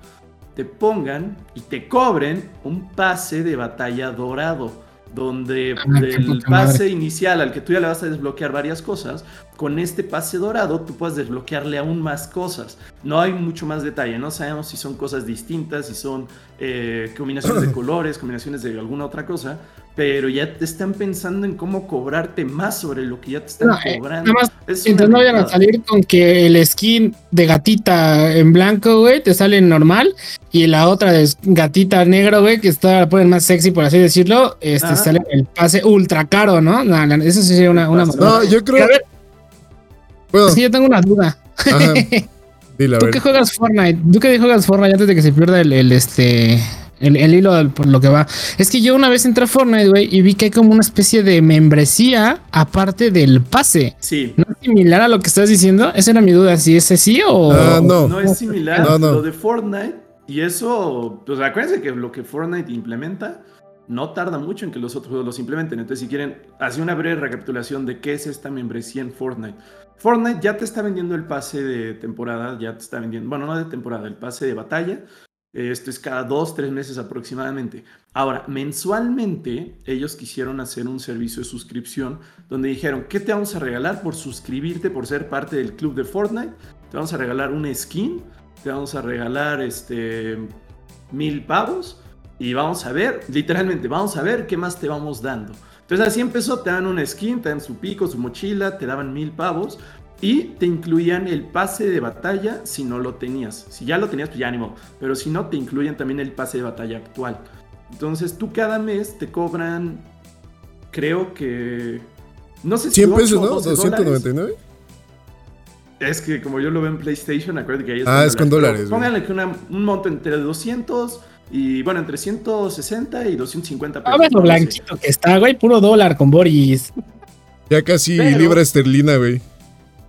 te pongan y te cobren un pase de batalla dorado donde ah, el pase inicial al que tú ya le vas a desbloquear varias cosas, con este pase dorado tú puedes desbloquearle aún más cosas. No hay mucho más detalle, no sabemos si son cosas distintas, si son eh, combinaciones de colores, combinaciones de alguna otra cosa, pero ya te están pensando en cómo cobrarte más sobre lo que ya te están eh, cobrando. Nada más, entonces no vayan a salir con que el skin de gatita en blanco, güey, te sale normal y la otra de gatita negro, güey, que está la ponen más sexy, por así decirlo, este sale el pase ultra caro, ¿no? no, eso sí sería una, una No, yo creo. que bueno. yo tengo una duda. ¿Tú qué juegas Fortnite? ¿Tú qué juegas Fortnite antes de que se pierda el este el, hilo por lo que va. Es que yo una vez entré a Fortnite, güey, y vi que hay como una especie de membresía aparte del pase. Sí. ¿No es similar a lo que estás diciendo? Esa era mi duda, si es así o. Ah, no. No es similar. No, no. Lo de Fortnite, y eso, pues acuérdense que lo que Fortnite implementa no tarda mucho en que los otros juegos los implementen. Entonces, si quieren, hacer una breve recapitulación de qué es esta membresía en Fortnite. Fortnite ya te está vendiendo el pase de temporada, ya te está vendiendo, bueno, no de temporada, el pase de batalla esto es cada dos, tres meses aproximadamente. Ahora, mensualmente ellos quisieron hacer un servicio de suscripción donde dijeron, ¿qué te vamos a regalar por suscribirte, por ser parte del club de Fortnite? Te vamos a regalar una skin, te vamos a regalar este, mil pavos y vamos a ver, literalmente, vamos a ver qué más te vamos dando. Entonces así empezó, te dan una skin, te dan su pico, su mochila, te daban mil pavos y te incluían el pase de batalla si no lo tenías. Si ya lo tenías, pues ya ánimo. Pero si no, te incluyen también el pase de batalla actual. Entonces tú cada mes te cobran, creo que... No sé si... 100 pesos, ¿no? 299. Es que como yo lo veo en PlayStation, acuérdate que ahí es Ah, es con dólares. Pónganle que un monto entre 200 y bueno, entre 160 y 250 pesos. A ver lo blanquito que está, güey, puro dólar con Boris. Ya casi libra esterlina, güey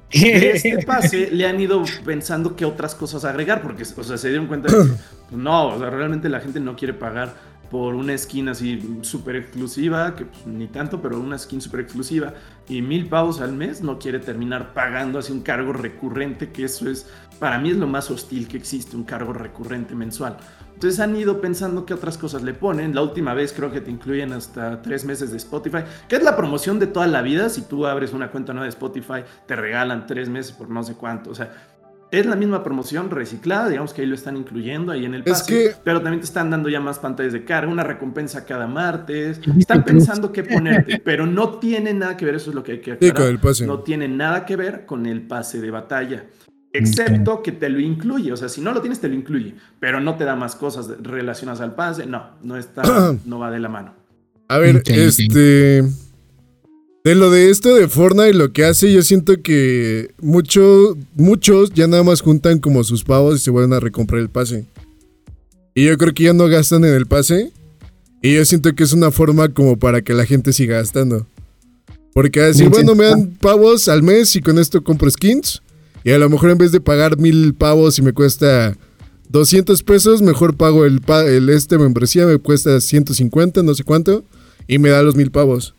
este pase le han ido pensando qué otras cosas agregar, porque o sea, se dieron cuenta de que pues, no, o sea, realmente la gente no quiere pagar por una skin así súper exclusiva, que pues, ni tanto, pero una skin súper exclusiva, y mil pavos al mes, no quiere terminar pagando así un cargo recurrente, que eso es, para mí es lo más hostil que existe, un cargo recurrente mensual. Entonces han ido pensando qué otras cosas le ponen. La última vez creo que te incluyen hasta tres meses de Spotify, que es la promoción de toda la vida. Si tú abres una cuenta nueva de Spotify, te regalan tres meses por no sé cuánto. O sea, es la misma promoción reciclada, digamos que ahí lo están incluyendo ahí en el pase, pero también te están dando ya más pantallas de carga, una recompensa cada martes. Están pensando qué ponerte, pero no tiene nada que ver, eso es lo que hay que aclarar. No tiene nada que ver con el pase de batalla. Excepto que te lo incluye, o sea, si no lo tienes te lo incluye, pero no te da más cosas relacionadas al pase, no, no está, no va de la mano. A ver, este de lo de esto de Fortnite, lo que hace, yo siento que muchos muchos ya nada más juntan como sus pavos y se vuelven a recomprar el pase. Y yo creo que ya no gastan en el pase. Y yo siento que es una forma como para que la gente siga gastando. Porque así, bueno, me dan pavos al mes y con esto compro skins. Y a lo mejor en vez de pagar mil pavos y me cuesta 200 pesos, mejor pago el, el este membresía, me cuesta 150, no sé cuánto. Y me da los mil pavos.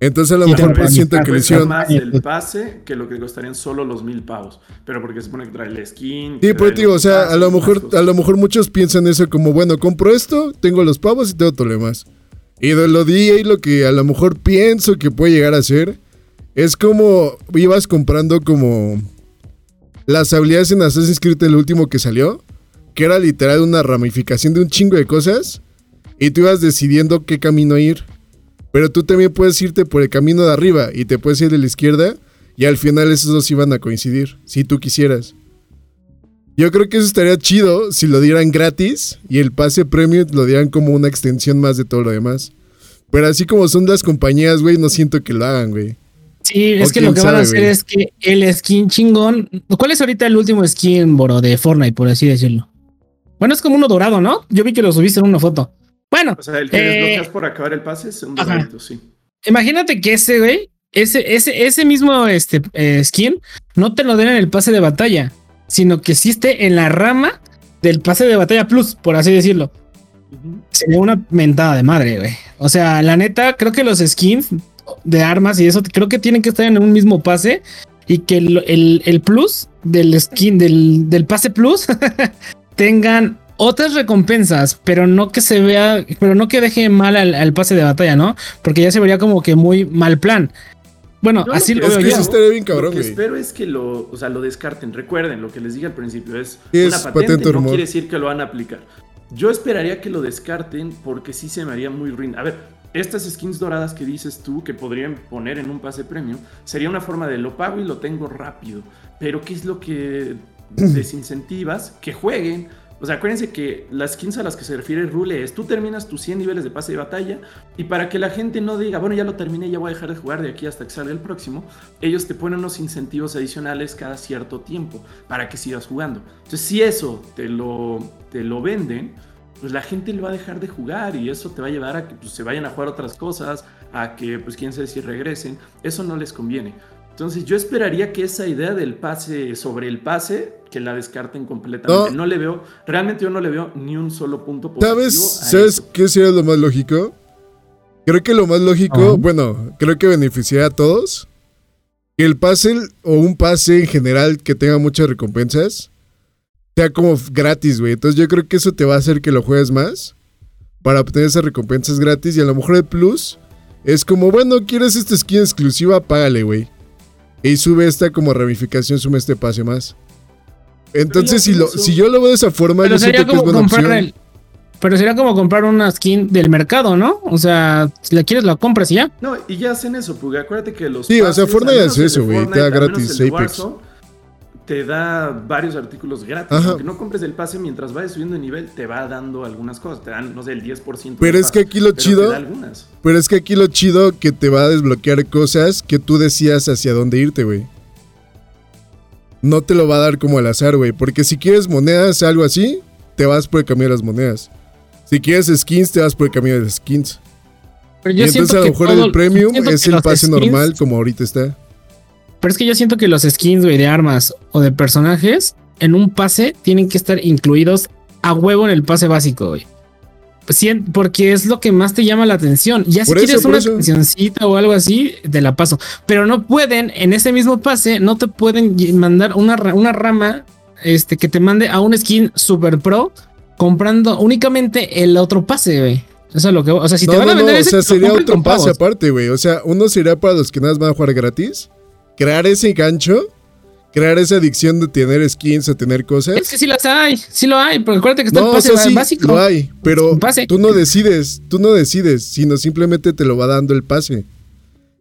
Entonces a lo mejor pues siento que le hicieron más el pase que lo que costarían solo los mil pavos. Pero porque se supone que trae el skin. Sí, pues digo, o sea, a lo mejor, a lo mejor muchos piensan eso como, bueno, compro esto, tengo los pavos y tengo problemas. Y de lo di y lo que a lo mejor pienso que puede llegar a ser, es como ibas comprando como las habilidades en Assassin's Creed el último que salió, que era literal una ramificación de un chingo de cosas, y tú ibas decidiendo qué camino ir. Pero tú también puedes irte por el camino de arriba y te puedes ir de la izquierda y al final esos dos iban a coincidir, si tú quisieras. Yo creo que eso estaría chido si lo dieran gratis y el pase premium lo dieran como una extensión más de todo lo demás. Pero así como son las compañías, güey, no siento que lo hagan, güey. Sí, es que lo que van a hacer es que el skin chingón. ¿Cuál es ahorita el último skin, Boro, de Fortnite, por así decirlo? Bueno, es como uno dorado, ¿no? Yo vi que lo subiste en una foto. Bueno. O sea, el que desbloqueas eh, por acabar el pase es un doradito, sí. Imagínate que ese, güey, ese, ese, ese mismo este, eh, skin no te lo den en el pase de batalla, sino que existe en la rama del pase de batalla plus, por así decirlo. Sería una mentada de madre, güey. O sea, la neta, creo que los skins de armas y eso creo que tienen que estar en un mismo pase y que el, el, plus del skin, del, del pase plus, tengan otras recompensas, pero no que se vea, pero no que deje mal al, pase de batalla, ¿no? Porque ya se vería como que muy mal plan. Bueno, así lo veo yo. bien cabrón, lo que espero es que lo, o sea, lo descarten. Recuerden, lo que les dije al principio es, una patente, no quiere decir que lo van a aplicar. Yo esperaría que lo descarten porque sí se me haría muy ruin. A ver, estas skins doradas que dices tú que podrían poner en un pase premium sería una forma de lo pago y lo tengo rápido. Pero ¿qué es lo que desincentivas? Que jueguen o sea, acuérdense que las skins a las que se refiere Rule es tú terminas tus 100 niveles de pase de batalla y para que la gente no diga, bueno, ya lo terminé, ya voy a dejar de jugar de aquí hasta que salga el próximo, ellos te ponen unos incentivos adicionales cada cierto tiempo para que sigas jugando. Entonces, si eso te lo, te lo venden, pues la gente le va a dejar de jugar y eso te va a llevar a que pues, se vayan a jugar otras cosas, a que, pues, quién sabe si regresen. Eso no les conviene. Entonces yo esperaría que esa idea del pase sobre el pase, que la descarten completamente. No, le veo, realmente yo no le veo ni un solo punto positivo. ¿Sabes, ¿sabes qué sería lo más lógico? Creo que lo más lógico, bueno, creo que beneficiaría a todos. Que el pase o un pase en general que tenga muchas recompensas sea como gratis, güey. Entonces yo creo que eso te va a hacer que lo juegues más para obtener esas recompensas gratis y a lo mejor el plus es como, bueno, ¿quieres esta skin exclusiva? Págale, güey. Y sube esta como ramificación, sube este pase más. Entonces, si, lo, si yo lo veo de esa forma, pero yo sería como que es comprar pero sería como comprar una skin del mercado, ¿no? O sea, si la quieres, la compras y ya. No, y ya hacen eso, porque acuérdate que los. Sí, o sea, Fortnite hace eso, güey. Te da gratis Apex te da varios artículos gratis. Aunque no compres el pase mientras vayas subiendo de nivel, te va dando algunas cosas. Te dan, no sé, el 10%. Pero es que aquí lo chido. Pero es que aquí lo chido que te va a desbloquear cosas que tú decías hacia dónde irte, güey. No te lo va a dar como al azar, güey. Porque si quieres monedas, algo así, te vas por el camino de las monedas. Si quieres skins, te vas por el camino de las skins. Pero yo y entonces a lo mejor el premium es el pase normal como ahorita está. Pero es que yo siento que los skins, güey, de armas o de personajes en un pase tienen que estar incluidos a huevo en el pase básico, güey. porque es lo que más te llama la atención. Ya si quieres una cancioncita o algo así, te la paso. Pero no pueden, en ese mismo pase, no te pueden mandar una, una rama este, que te mande a un skin super pro comprando únicamente el otro pase, güey. Eso es lo que. O sea, si te van a vender no, O sea, sería otro pase aparte, güey. O sea, uno sería para los que nada más van a jugar gratis. Crear ese gancho crear esa adicción de tener skins, a tener cosas. Es que sí las hay, sí lo hay, porque acuérdate que está el pase sí, básico. Lo hay, pero tú no decides, tú no decides, sino simplemente te lo va dando el pase.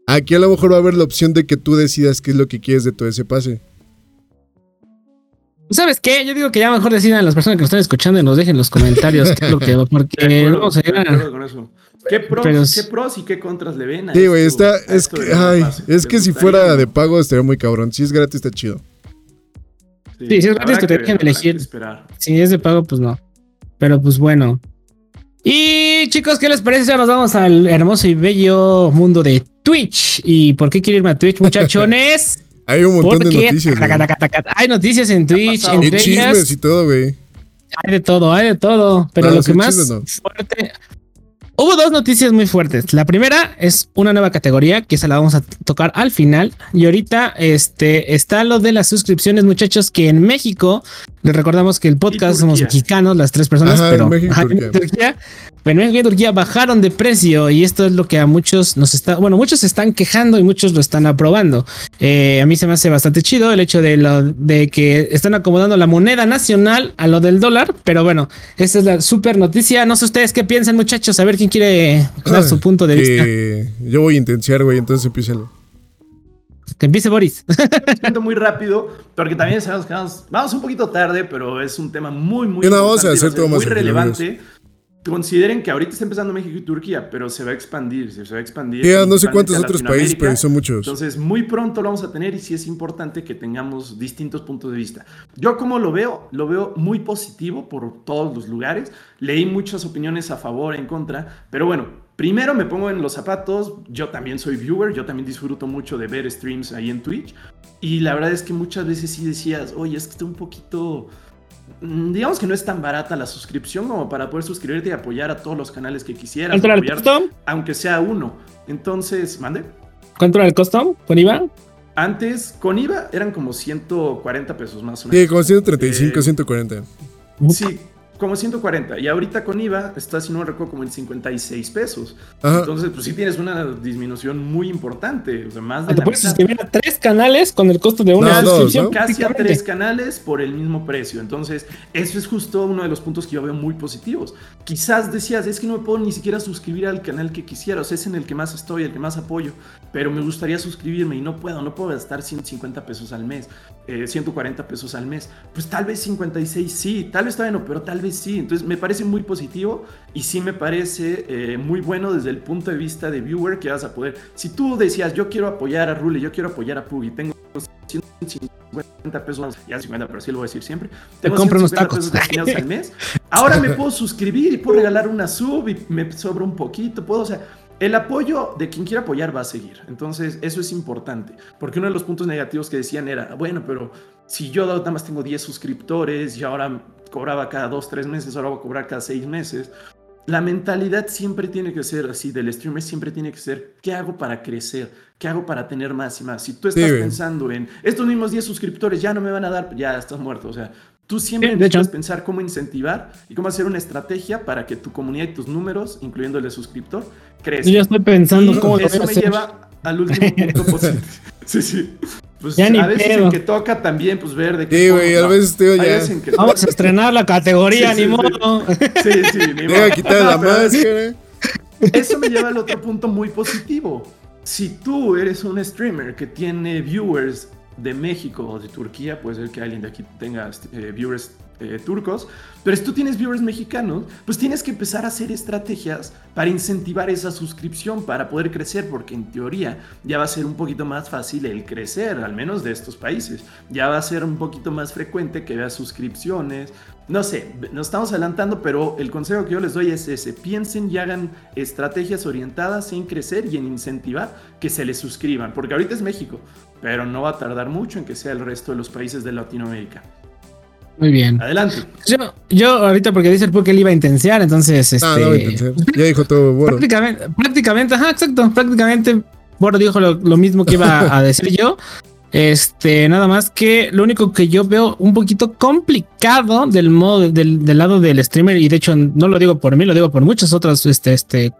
Aquí a lo mejor va a haber la opción de que tú decidas qué es lo que quieres de todo ese pase. ¿Sabes qué? Yo digo que ya mejor decidan las personas que nos están escuchando y nos dejen los comentarios qué es lo que porque vamos a ¿Qué pros, ¿Qué pros y qué contras le ven a Sí, güey, está. Es que, ay, es que si fuera de pago estaría muy cabrón. Si es gratis, está chido. Sí, si es gratis, que te dejen elegir. Si es de pago, pues no. Pero pues bueno. Y chicos, ¿qué les parece? Ya nos vamos al hermoso y bello mundo de Twitch. ¿Y por qué quiero irme a Twitch, muchachones? Hay un montón de noticias. Hay noticias en Twitch. Hay chismes y todo, güey. Hay de todo, hay de todo. Pero lo que más fuerte. Hubo dos noticias muy fuertes. La primera es una nueva categoría que se la vamos a tocar al final. Y ahorita este, está lo de las suscripciones, muchachos, que en México, les recordamos que el podcast somos mexicanos, las tres personas, pero en México, Turquía, en México y Turquía bajaron de precio y esto es lo que a muchos nos está, bueno, muchos se están quejando y muchos lo están aprobando. Eh, a mí se me hace bastante chido el hecho de, lo, de que están acomodando la moneda nacional a lo del dólar, pero bueno, esa es la super noticia. No sé ustedes qué piensan, muchachos, a ver quién quiere dar su punto de vista. Yo voy a intentar, güey, entonces empiézalo. Que empiece Boris. muy rápido, porque también sabemos que vamos, un poquito tarde, pero es un tema muy, muy, muy relevante consideren que ahorita está empezando México y Turquía, pero se va a expandir, se va a expandir. no sé cuántos otros países, pero son muchos. Entonces, muy pronto lo vamos a tener y sí es importante que tengamos distintos puntos de vista. Yo como lo veo, lo veo muy positivo por todos los lugares. Leí muchas opiniones a favor, en contra, pero bueno, primero me pongo en los zapatos, yo también soy viewer, yo también disfruto mucho de ver streams ahí en Twitch y la verdad es que muchas veces sí decías, oye, es que está un poquito digamos que no es tan barata la suscripción como para poder suscribirte y apoyar a todos los canales que quisieras. ¿Cuánto era el custom? Aunque sea uno. Entonces, mande. ¿Cuánto era el custom con IVA? Antes, con IVA eran como 140 pesos más o menos. Sí, como 135, 140. Sí, como 140. Y ahorita con IVA está, si no recuerdo, como en 56 pesos. Entonces, pues sí tienes una disminución muy importante. O sea, más de ah, Te puedes suscribir a tres canales con el costo de una suscripción. Casi a tres canales por el mismo precio. Entonces, eso es justo uno de los puntos que yo veo muy positivos. Quizás decías, es que no me puedo ni siquiera suscribir al canal que quisiera. O sea, es en el que más estoy, el que más apoyo. Pero me gustaría suscribirme y no puedo. No puedo gastar 150 pesos al mes, 140 eh, pesos al mes. Pues tal vez 56 sí, tal vez está bueno, pero tal vez sí. Entonces me parece muy positivo y sí me parece eh, muy bueno desde el punto de vista de viewer que vas a poder. Si tú decías, yo quiero apoyar a Rule, yo quiero apoyar a Puggy, tengo 150 pesos, ya 50, pero sí lo voy a decir siempre. Tengo Te compro unos tacos al mes. Ahora me puedo suscribir y puedo regalar una sub y me sobra un poquito. Puedo, o sea, el apoyo de quien quiera apoyar va a seguir. Entonces, eso es importante. Porque uno de los puntos negativos que decían era, bueno, pero si yo nada más tengo 10 suscriptores y ahora cobraba cada 2, 3 meses, ahora voy a cobrar cada 6 meses. La mentalidad siempre tiene que ser así, del streamer siempre tiene que ser, ¿qué hago para crecer? ¿Qué hago para tener más y más? Si tú estás pensando en, estos mismos 10 suscriptores ya no me van a dar, ya estás muerto. O sea, tú siempre necesitas pensar cómo incentivar y cómo hacer una estrategia para que tu comunidad y tus números, incluyendo el de suscriptor, crezcan. Yo ya estoy pensando cómo Eso me lleva al último punto positivo. Sí, sí. Pues a veces en que toca también, pues ver de qué. Sí, güey, a veces te ya. Vamos a estrenar la categoría, ni modo. Sí, sí, ni modo. a quitar la máscara. Eso me lleva al otro punto muy positivo. Si tú eres un streamer que tiene viewers de México o de Turquía, puede ser que alguien de aquí tenga eh, viewers eh, turcos, pero si tú tienes viewers mexicanos, pues tienes que empezar a hacer estrategias para incentivar esa suscripción, para poder crecer, porque en teoría ya va a ser un poquito más fácil el crecer, al menos de estos países. Ya va a ser un poquito más frecuente que veas suscripciones. No sé, nos estamos adelantando, pero el consejo que yo les doy es ese. Piensen y hagan estrategias orientadas en crecer y en incentivar que se les suscriban, porque ahorita es México, pero no va a tardar mucho en que sea el resto de los países de Latinoamérica. Muy bien. Adelante. Yo, yo ahorita porque dice el que él iba a intensiar, entonces este. Ah, no, Ya dijo todo, bueno. Prácticamente, prácticamente, ajá, exacto. Prácticamente, bueno, dijo lo, lo mismo que iba a decir yo. Este, nada más que lo único que yo veo un poquito complicado del modo del, lado del streamer, y de hecho no lo digo por mí, lo digo por muchos otros este, este,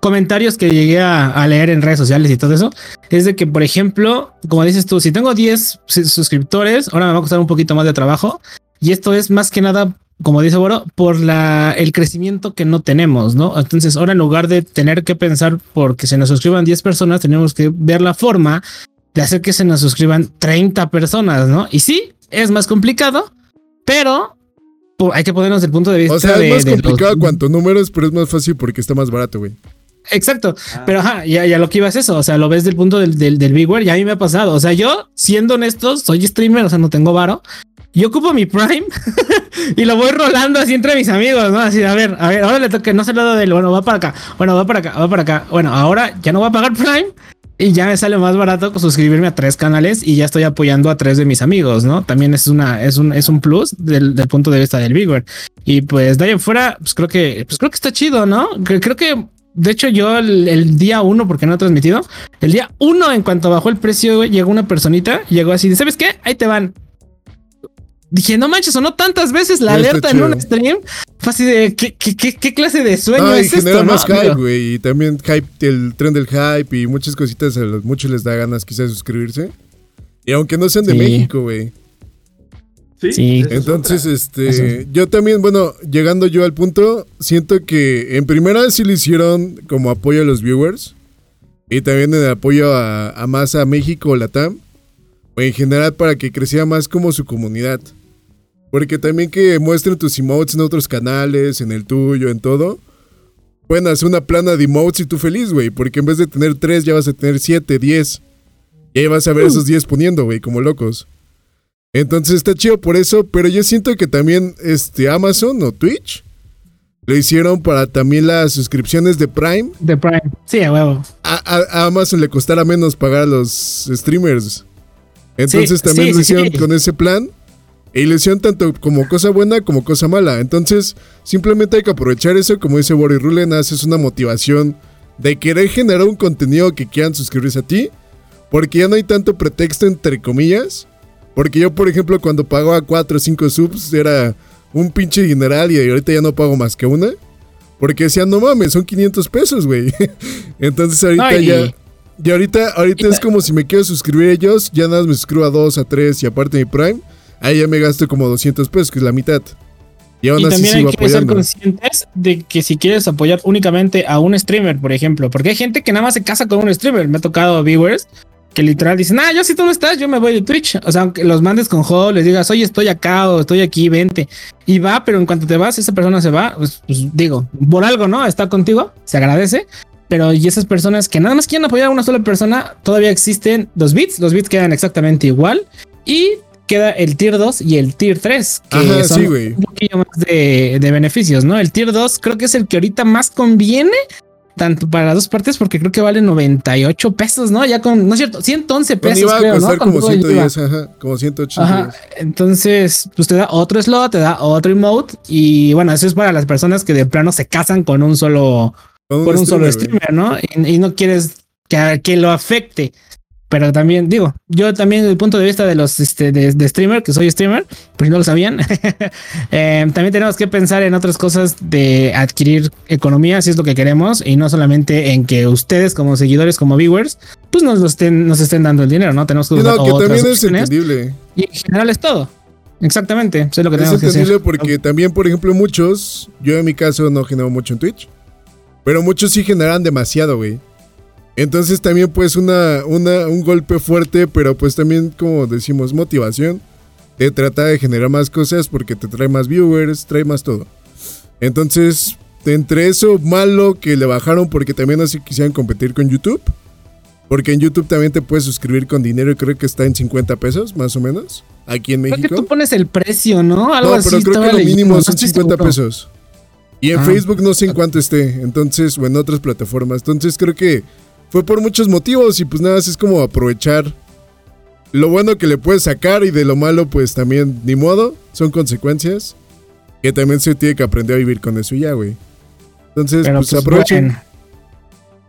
comentarios que llegué a, leer en redes sociales y todo eso, es de que, por ejemplo, como dices tú, si tengo 10 suscriptores, ahora me va a costar un poquito más de trabajo, y esto es más que nada como dice Boro, por la, el crecimiento que no tenemos, ¿no? Entonces, ahora en lugar de tener que pensar porque se nos suscriban 10 personas, tenemos que ver la forma de hacer que se nos suscriban 30 personas, ¿no? Y sí, es más complicado, pero hay que ponernos el punto de vista. O sea, es más complicado cuanto números, pero es más fácil porque está más barato, güey. Exacto, ah. pero ajá, ya, ya, lo que iba es eso, o sea, lo ves del punto del, del, del Bigware, ya a mí me ha pasado, o sea, yo, siendo honesto, soy streamer, o sea, no tengo varo, yo ocupo mi Prime y lo voy rolando así entre mis amigos, ¿no? Así, a ver, a ver, ahora le toque, no se lo del, bueno, va para acá, bueno, va para acá, va para acá, bueno, ahora ya no voy a pagar Prime, y ya me sale más barato suscribirme a tres canales y ya estoy apoyando a tres de mis amigos, ¿no? También es una, es un, es un plus del, punto de vista del Bigware. Y pues de ahí fuera, pues creo que, pues creo que está chido, ¿no? Creo que, de hecho, yo el, día uno, porque no he transmitido, el día uno, en cuanto bajó el precio, llegó una personita, llegó así, ¿sabes qué? Ahí te van dije, no manches, sonó tantas veces la alerta en un stream. Fue así de, ¿qué, qué, qué, clase de sueño es esto? más hype, güey. Y también hype, el tren del hype y muchas cositas. A los muchos les da ganas quizás suscribirse. Y aunque no sean de México, güey. Sí. Entonces, este, yo también, bueno, llegando yo al punto, siento que en primera sí lo hicieron como apoyo a los viewers y también en apoyo a, a más a México, Latam, o en general para que creciera más como su comunidad. Porque también que muestren tus emotes en otros canales, en el tuyo, en todo. Pueden hacer una plana de emotes y tú feliz, güey. Porque en vez de tener tres, ya vas a tener siete, diez. Y ahí vas a ver esos diez poniendo, güey, como locos. Entonces está chido por eso, pero yo siento que también este Amazon o Twitch lo hicieron para también las suscripciones de Prime. De Prime, sí, a huevo. A, Amazon le costara menos pagar a los streamers. Entonces también lo hicieron con ese plan. Ilusión tanto como cosa buena como cosa mala. Entonces, simplemente hay que aprovechar eso. Como dice Boris Rulen, haces una motivación de querer generar un contenido que quieran suscribirse a ti. Porque ya no hay tanto pretexto, entre comillas. Porque yo, por ejemplo, cuando pagaba 4 o 5 subs, era un pinche general y ahorita ya no pago más que una. Porque decían, no mames, son 500 pesos, güey. Entonces, ahorita ya. Y ahorita, ahorita es como si me quiero suscribir a ellos, ya nada más me suscribo a 2, a 3 y aparte mi Prime ahí ya me gasto como 200 pesos, que es la mitad. Y, aún también hay que ser conscientes de que si quieres apoyar únicamente a un streamer, por ejemplo, porque hay gente que nada más se casa con un streamer. Me ha tocado viewers que literal dicen, ah, yo si tú no estás, yo me voy de Twitch. O sea, aunque los mandes con juego, les digas, oye, estoy acá o estoy aquí, vente. Y va, pero en cuanto te vas, esa persona se va, pues, pues digo, por algo, ¿no? Está contigo, se agradece. Pero y esas personas que nada más quieren apoyar a una sola persona, todavía existen los bits, los bits quedan exactamente igual. Y queda el tier 2 y el tier 3, que son un poquillo más de, beneficios, ¿no? El tier 2 creo que es el que ahorita más conviene, tanto para las dos partes, porque creo que vale 98 pesos, ¿no? Ya con, no es cierto, 111 pesos. Iba a creo, costar como 110, ajá, como 108. Ajá. Entonces, pues te da otro slot, te da otro emote, y bueno, eso es para las personas que de plano se casan con un solo, con un, solo streamer, ¿no? Y, no quieres que, que lo afecte pero también digo, yo también desde el punto de vista de los este, de, streamer, que soy streamer, pues no lo sabían, eh, también tenemos que pensar en otras cosas de adquirir economía, si es lo que queremos, y no solamente en que ustedes como seguidores, como viewers, pues nos, estén, nos estén dando el dinero, ¿no? Tenemos que usar no, que también es entendible. Y en general es todo. Exactamente, eso es lo que tenemos que hacer. porque también, por ejemplo, muchos, yo en mi caso no genero mucho en Twitch, pero muchos sí generan demasiado, güey. Entonces también pues una, una, un golpe fuerte, pero pues también como decimos motivación. Te trata de generar más cosas porque te trae más viewers, trae más todo. Entonces, entre eso malo que le bajaron porque también así quisieran competir con YouTube. Porque en YouTube también te puedes suscribir con dinero y creo que está en 50 pesos, más o menos. Aquí en México. Creo que tú pones el precio, ¿no? Algo no, pero creo que lo mínimo son 50 pesos. Y en ah. Facebook no sé en cuánto esté. Entonces, o en otras plataformas. Entonces creo que fue por muchos motivos y pues nada, es como aprovechar lo bueno que le puedes sacar y de lo malo, pues también ni modo, son consecuencias. Que también se tiene que aprender a vivir con eso ya, güey. Entonces, pues, pues, aprovechen.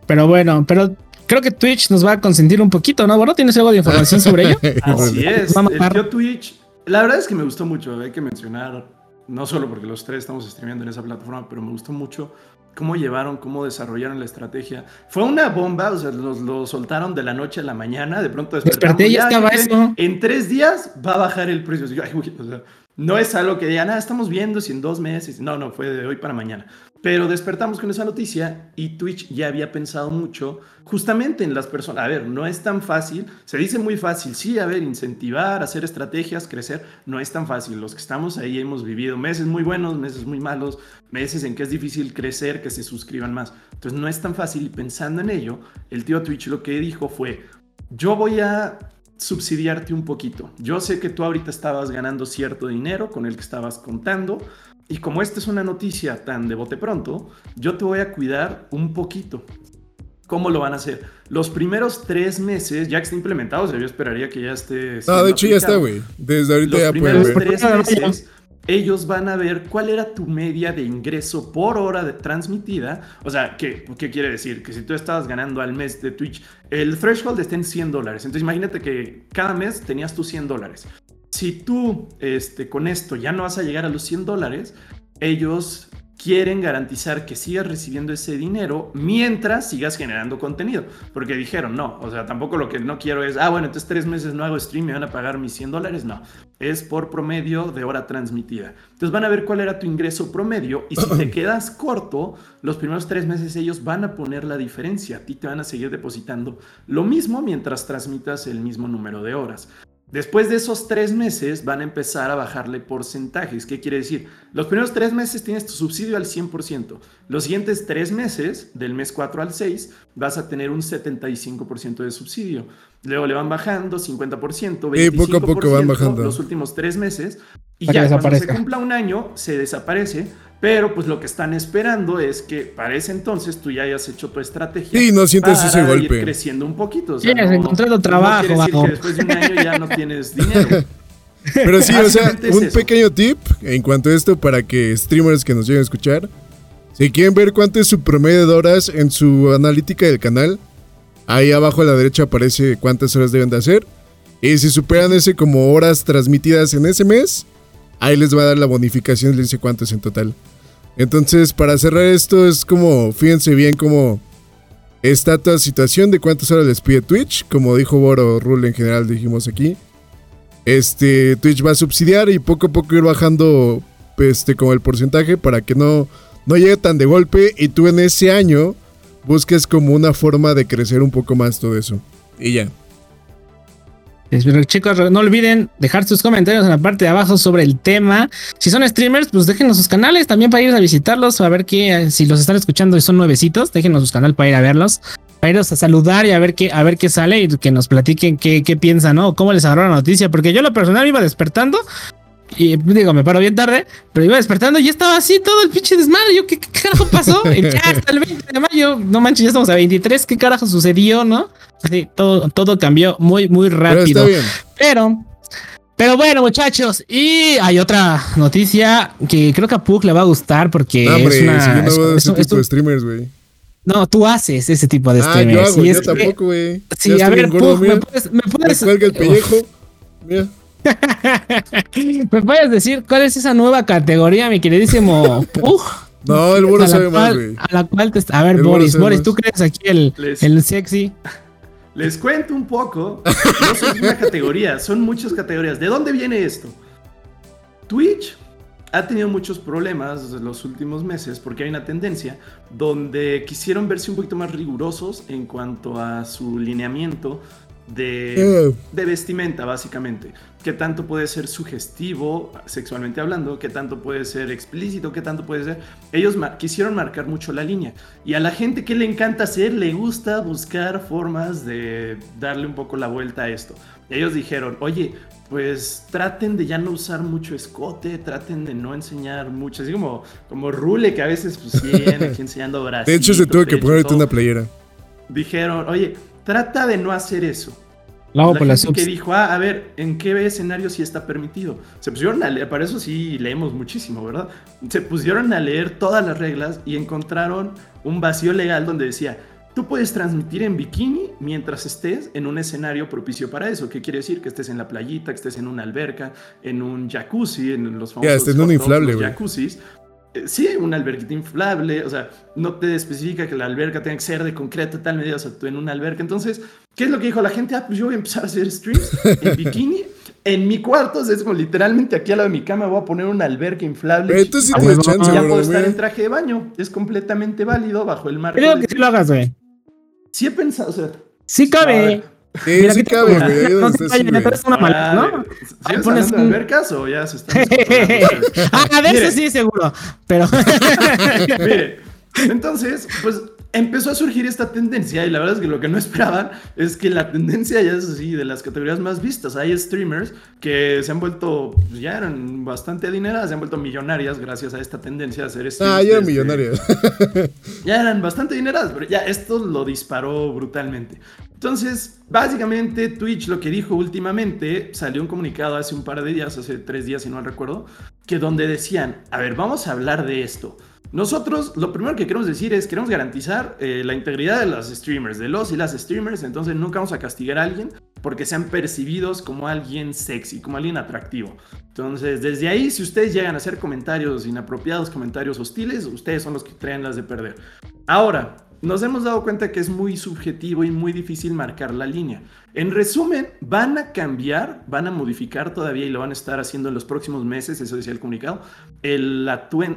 Pero bueno, pero creo que Twitch nos va a consentir un poquito, ¿no? Bueno, ¿tienes algo de información sobre ello? Así es. El tío Twitch, la verdad es que me gustó mucho, hay que mencionar, no solo porque los tres estamos streameando en esa plataforma, pero me gustó mucho cómo llevaron, cómo desarrollaron la estrategia. Fue una bomba, o sea, los, lo soltaron de la noche a la mañana, de pronto desperté ya estaba eso. En tres días va a bajar el precio. o sea, no es algo que digan, ah, estamos viendo si en dos meses. No, no, fue de hoy para mañana. Pero despertamos con esa noticia y Twitch ya había pensado mucho justamente en las personas. A ver, no es tan fácil, se dice muy fácil, sí, a ver, incentivar, hacer estrategias, crecer, no es tan fácil. Los que estamos ahí hemos vivido meses muy buenos, meses muy malos, meses en que es difícil crecer, que se suscriban más. Entonces no es tan fácil y pensando en ello, el tío Twitch lo que dijo fue, yo voy a subsidiarte un poquito. Yo sé que tú ahorita estabas ganando cierto dinero con el que estabas contando, y como esta es una noticia tan de bote pronto, yo te voy a cuidar un poquito. ¿Cómo lo van a hacer? Los primeros tres meses, ya que está implementado, o sea, yo esperaría que ya esté. Ah, de hecho ya está, güey. Desde ahorita ya primeros tres meses, ellos van a ver cuál era tu media de ingreso por hora transmitida. O sea, ¿qué, ¿qué quiere decir? Que si tú estabas ganando al mes de Twitch, el threshold está en 100 dólares. Entonces imagínate que cada mes tenías tus 100 dólares si tú este, con esto ya no vas a llegar a los 100 dólares, ellos quieren garantizar que sigas recibiendo ese dinero mientras sigas generando contenido. Porque dijeron, no, o sea, tampoco lo que no quiero es, ah, bueno, entonces tres meses no hago stream, me van a pagar mis 100 dólares. No, es por promedio de hora transmitida. Entonces van a ver cuál era tu ingreso promedio y si te quedas corto, los primeros tres meses ellos van a poner la diferencia. A ti te van a seguir depositando lo mismo mientras transmitas el mismo número de horas. Después de esos tres meses van a empezar a bajarle porcentajes. ¿Qué quiere decir? Los primeros tres meses tienes tu subsidio al 100%. Los siguientes tres meses, del mes 4 al 6, vas a tener un 75% de subsidio. Luego le van bajando 50%, 25%. Y poco a poco van bajando. Los últimos tres meses. Y ya cuando se cumpla un año, se desaparece pero pues lo que están esperando es que para ese entonces tú ya hayas hecho tu estrategia. Y no sientes ese golpe. Ir creciendo un poquito. O sea, Tienes encontrado trabajo. No decir que después de un año ya no tienes dinero. Pero sí, o sea, un pequeño tip en cuanto a esto para que streamers que nos lleguen a escuchar, si quieren ver cuánto es su promedio de horas en su analítica del canal, ahí abajo a la derecha aparece cuántas horas deben de hacer. Y si superan ese como horas transmitidas en ese mes, ahí les va a dar la bonificación les dice cuánto es en total. Entonces, para cerrar esto, es como, fíjense bien cómo está toda situación de cuántas horas les pide Twitch. Como dijo Boro Rule en general, dijimos aquí. Este, Twitch va a subsidiar y poco a poco ir bajando este, como el porcentaje para que no, no llegue tan de golpe y tú en ese año busques como una forma de crecer un poco más todo eso. Y ya. Chicos, no olviden dejar sus comentarios en la parte de abajo sobre el tema. Si son streamers, pues déjenos sus canales también para ir a visitarlos, a ver qué, si los están escuchando y son nuevecitos, déjenos sus canales para ir a verlos, para irlos a saludar y a ver qué, a ver qué sale y que nos platiquen qué, qué piensan, ¿no? Cómo les agarró la noticia, porque yo lo personal iba despertando y digo, me paro bien tarde, pero iba despertando y estaba así todo el pinche desmadre. Yo, ¿qué, carajo pasó? ya hasta el 20 de mayo, no manches, ya estamos a 23. ¿Qué carajo sucedió, no? Así, todo, todo cambió muy, muy rápido. Pero, pero, bueno, muchachos, y hay otra noticia que creo que a Puck le va a gustar porque es una. es, tipo de streamers, güey. No, tú haces ese tipo de streamers. Ah, yo, hago, yo tampoco, güey. Sí, a ver, Puck, ¿me puedes, me puedes... Me cuelga el pellejo. Mira. ¿Me puedes decir cuál es esa nueva categoría, mi queridísimo Pug? No, el Boris sabe más, güey. A la cual te... A ver, Boris, Boris, ¿tú crees aquí el, el sexy? Les cuento un poco. No son una categoría, son muchas categorías. ¿De dónde viene esto? Twitch ha tenido muchos problemas en los últimos meses porque hay una tendencia donde quisieron verse un poquito más rigurosos en cuanto a su lineamiento de, de, vestimenta, básicamente. ¿Qué tanto puede ser sugestivo, sexualmente hablando? ¿Qué tanto puede ser explícito? ¿Qué tanto puede ser? Ellos quisieron marcar mucho la línea. Y a la gente que le encanta hacer, le gusta buscar formas de darle un poco la vuelta a esto. Ellos dijeron, oye, pues traten de ya no usar mucho escote, traten de no enseñar mucho, así como, como Rule, que a veces pues viene aquí enseñando brazos. De hecho, se tuvo que ponerte una playera. Dijeron, oye, Trata de no hacer eso. la gente que dijo, ah, a ver, ¿en qué escenario sí está permitido? Se pusieron a leer, para eso sí leemos muchísimo, ¿verdad? Se pusieron a leer todas las reglas y encontraron un vacío legal donde decía, tú puedes transmitir en bikini mientras estés en un escenario propicio para eso. ¿Qué quiere decir? Que estés en la playita, que estés en una alberca, en un jacuzzi, en los famosos en un inflable, jacuzzis. Eh, sí, una alberquita inflable, o sea, no te especifica que la alberca tenga que ser de concreto, tal medida, o sea, tú en una alberca. Entonces, ¿qué es lo que dijo la gente? Ah, pues yo voy a empezar a hacer streams en bikini. En mi cuarto, es como literalmente aquí al lado de mi cama voy a poner una alberca inflable. Esto sí tienes chance, Ya puedo estar en traje de baño. Es completamente válido bajo el marco. Creo que sí lo hagas, güey. Sí he pensado, o sea. Sí cabe. Sí, Mira, sí cabe, güey. No, una maleta, ¿no? ¿Sí pones un... albercas o ya se están... ah, de eso sí, seguro. Pero... Mire, entonces, pues empezó a surgir esta tendencia y la verdad es que lo que no esperaban es que la tendencia ya es así de las categorías más vistas. Hay streamers que se han vuelto, pues, ya eran bastante adineradas, se han vuelto millonarias gracias a esta tendencia de hacer streamers. Ah, ya eran millonarias. ya eran bastante adineradas, pero ya esto lo disparó brutalmente. Entonces, básicamente Twitch lo que dijo últimamente, salió un comunicado hace un par de días, hace tres días si no recuerdo, que donde decían, a ver, vamos a hablar de esto. Nosotros lo primero que queremos decir es, queremos garantizar eh, la integridad de los streamers, de los y las streamers, entonces nunca vamos a castigar a alguien porque sean percibidos como alguien sexy, como alguien atractivo. Entonces, desde ahí, si ustedes llegan a hacer comentarios inapropiados, comentarios hostiles, ustedes son los que traen las de perder. Ahora, nos hemos dado cuenta que es muy subjetivo y muy difícil marcar la línea. En resumen, van a cambiar, van a modificar todavía y lo van a estar haciendo en los próximos meses, eso decía el comunicado, el,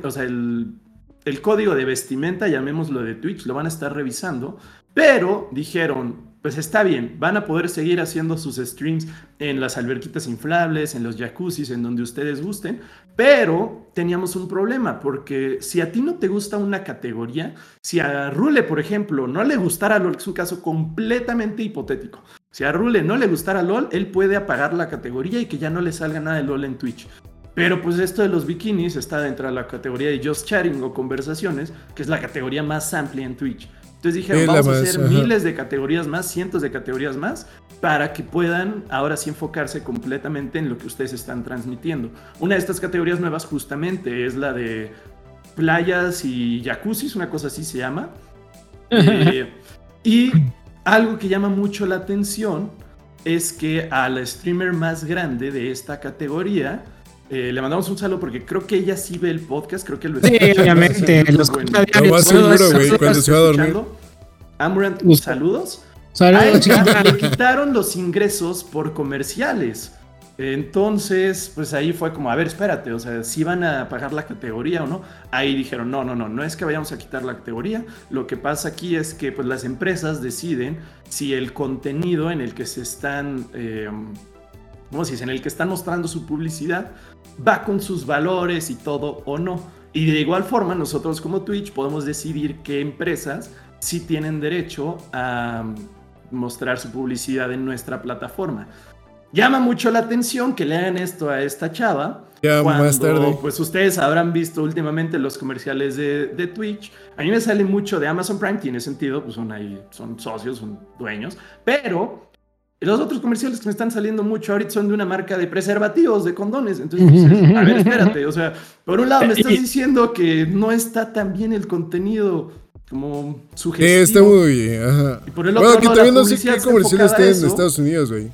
o sea, el el código de vestimenta, llamémoslo de Twitch, lo van a estar revisando, pero dijeron, pues está bien, van a poder seguir haciendo sus streams en las alberquitas inflables, en los jacuzzis, en donde ustedes gusten, pero teníamos un problema, porque si a ti no te gusta una categoría, si a Rule, por ejemplo, no le gustara LOL, que es un caso completamente hipotético, si a Rule no le gustara LOL, él puede apagar la categoría y que ya no le salga nada de LOL en Twitch. Pero pues esto de los bikinis está dentro de la categoría de just chatting o conversaciones, que es la categoría más amplia en Twitch. Entonces dijeron, vamos a hacer miles de categorías más, cientos de categorías más, para que puedan ahora sí enfocarse completamente en lo que ustedes están transmitiendo. Una de estas categorías nuevas justamente es la de playas y jacuzzis, una cosa así se llama. Eh, y algo que llama mucho la atención es que al streamer más grande de esta categoría, eh, le mandamos un saludo porque creo que ella sí ve el podcast, creo que lo Sí, obviamente. Los lo seguro, güey, cuando se va a dormir. Amurant, saludos. Saludos, Le quitaron los ingresos por comerciales. Entonces, pues ahí fue como, a ver, espérate, o sea, si van a pagar la categoría o no. Ahí dijeron, no, no, no, no es que vayamos a quitar la categoría. Lo que pasa aquí es que pues las empresas deciden si el contenido en el que se están, eh, ¿cómo se dice? En el que están mostrando su publicidad va con sus valores y todo o no. Y de igual forma, nosotros como Twitch podemos decidir qué empresas sí tienen derecho a mostrar su publicidad en nuestra plataforma. Llama mucho la atención que le hagan esto a esta chava. Ya más tarde. Pues ustedes habrán visto últimamente los comerciales de, de, Twitch. A mí me sale mucho de Amazon Prime, tiene sentido, pues son ahí, son socios, son dueños. Pero los otros comerciales que me están saliendo mucho ahorita son de una marca de preservativos, de condones. Entonces, a ver, espérate. O sea, por un lado me estás diciendo que no está tan bien el contenido como sugestivo. está muy Ajá. Y por el otro bueno, que también no sé qué comerciales tienen en Estados Unidos, güey.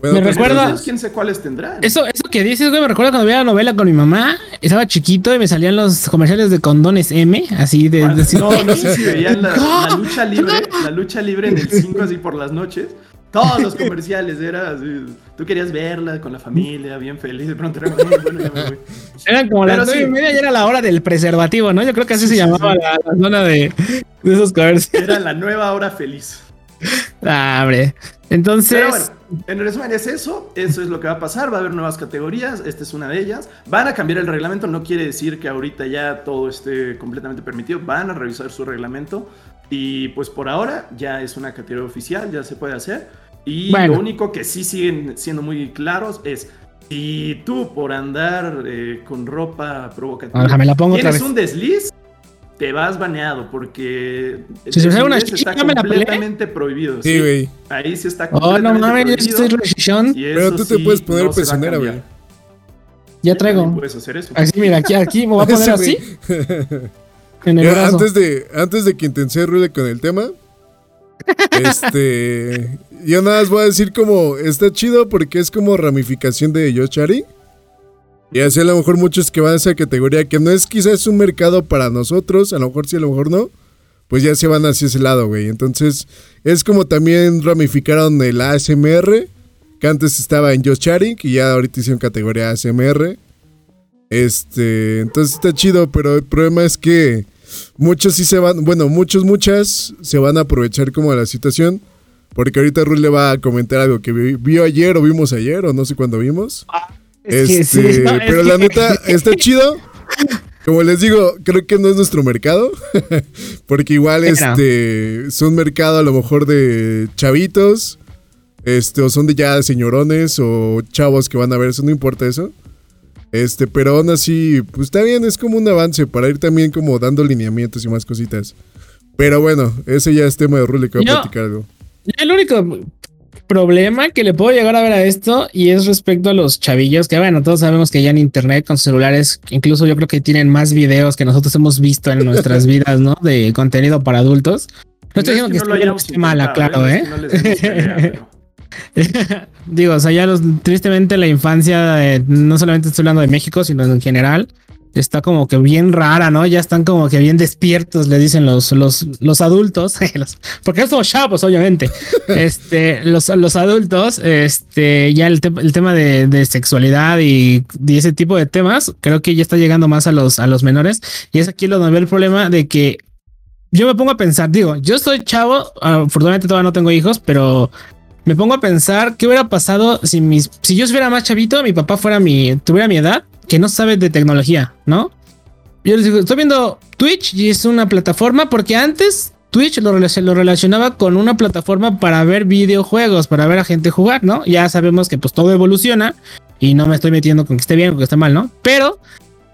Bueno, me recuerda. Quién sé cuáles tendrán. Eso, eso que dices, güey, me recuerda cuando veía la novela con mi mamá. Estaba chiquito y me salían los comerciales de condones M, así de. no, no sé si veían la, la, lucha libre, la lucha libre en el 5 así por las noches. Todos los comerciales, era así, tú querías verla con la familia, bien feliz, de pronto era muy bueno, ya me Eran como las nueve y media y era la hora del preservativo, ¿no? Yo creo que así se llamaba la, zona de, de, esos comerciales. Era la nueva hora feliz. Ah, hombre. Entonces. Pero bueno, en resumen es eso, eso es lo que va a pasar, va a haber nuevas categorías, esta es una de ellas. Van a cambiar el reglamento, no quiere decir que ahorita ya todo esté completamente permitido, van a revisar su reglamento y pues por ahora ya es una categoría oficial, ya se puede hacer. Y lo único que sí siguen siendo muy claros es si tú por andar eh, con ropa provocativa la pongo tienes un desliz, te vas baneado porque si se una está completamente prohibido. Sí, güey. Ahí sí está Oh, no mames, yo estoy Pero tú te puedes poner no prisionera, güey. Ya traigo. Puedes hacer eso. Así, mira, aquí, aquí me voy a poner así. en el brazo. Antes de, antes de que intenté Rule con el tema, este. yo nada más voy a decir como. Está chido porque es como ramificación de Yoshari. Y así a lo mejor muchos que van a esa categoría, que no es quizás un mercado para nosotros, a lo mejor sí, a lo mejor no, pues ya se van hacia ese lado, güey. Entonces, es como también ramificaron el ASMR, que antes estaba en Just Chatting, y ya ahorita hicieron categoría ASMR. Este, entonces está chido, pero el problema es que muchos sí se van, bueno, muchos, muchas se van a aprovechar como de la situación. Porque ahorita Ruth le va a comentar algo que vio ayer o vimos ayer o no sé cuándo vimos. Ah, este, pero la neta, está chido. Como les digo, creo que no es nuestro mercado. porque igual este es un mercado a lo mejor de chavitos. Este, o son de ya señorones o chavos que van a ver eso, no importa eso. Este, pero aún así, pues está bien, es como un avance para ir también como dando lineamientos y más cositas. Pero bueno, ese ya es tema de Rule que voy a platicar algo. El único problema que le puedo llegar a ver a esto y es respecto a los chavillos, que bueno, todos sabemos que ya en internet con celulares, incluso yo creo que tienen más videos que nosotros hemos visto en nuestras vidas, ¿no? De contenido para adultos. No estoy diciendo que, no esté mala, claro, ¿eh? ¿eh? Digo, o sea, ya los, tristemente la infancia, eh, no solamente estoy hablando de México, sino en general, está como que bien rara, ¿no? Ya están como que bien despiertos, le dicen los, los, los adultos, porque somos chavos, obviamente. Este, los, los adultos, este, ya el, el tema de, de sexualidad y, ese tipo de temas, creo que ya está llegando más a los, a los menores. Y es aquí donde veo el problema de que yo me pongo a pensar, digo, yo soy chavo, afortunadamente todavía no tengo hijos, pero me pongo a pensar qué hubiera pasado si mis, si yo fuera más chavito, mi papá fuera mi, tuviera mi edad que no sabe de tecnología, ¿no? Yo les digo, estoy viendo Twitch y es una plataforma porque antes Twitch lo, lo, relacionaba con una plataforma para ver videojuegos, para ver a gente jugar, ¿no? Ya sabemos que pues todo evoluciona y no me estoy metiendo con que esté bien o que esté mal, ¿no? Pero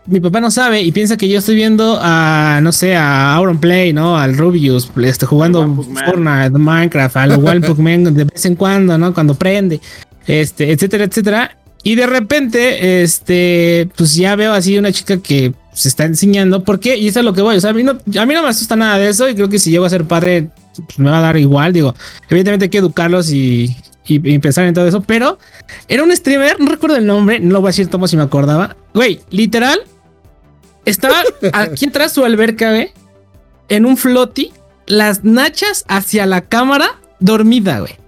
mi papá no sabe y piensa que yo estoy viendo a, no sé, a Auron Play, ¿no? Al Rubius, este, jugando Fortnite, Minecraft, al Wild de vez en cuando, ¿no? Cuando prende, este, etcétera, etcétera. Y de repente, este, pues ya veo así una chica que se está enseñando. ¿Por qué? Y eso es lo que voy. O sea, a mí no, a mí no me asusta nada de eso. Y creo que si llego a ser padre, pues me va a dar igual. Digo, evidentemente hay que educarlos y, y, pensar en todo eso. Pero era un streamer, no recuerdo el nombre, no lo voy a decir como si me acordaba. Güey, literal, estaba aquí atrás su alberca, güey, en un flotti, las nachas hacia la cámara, dormida, güey.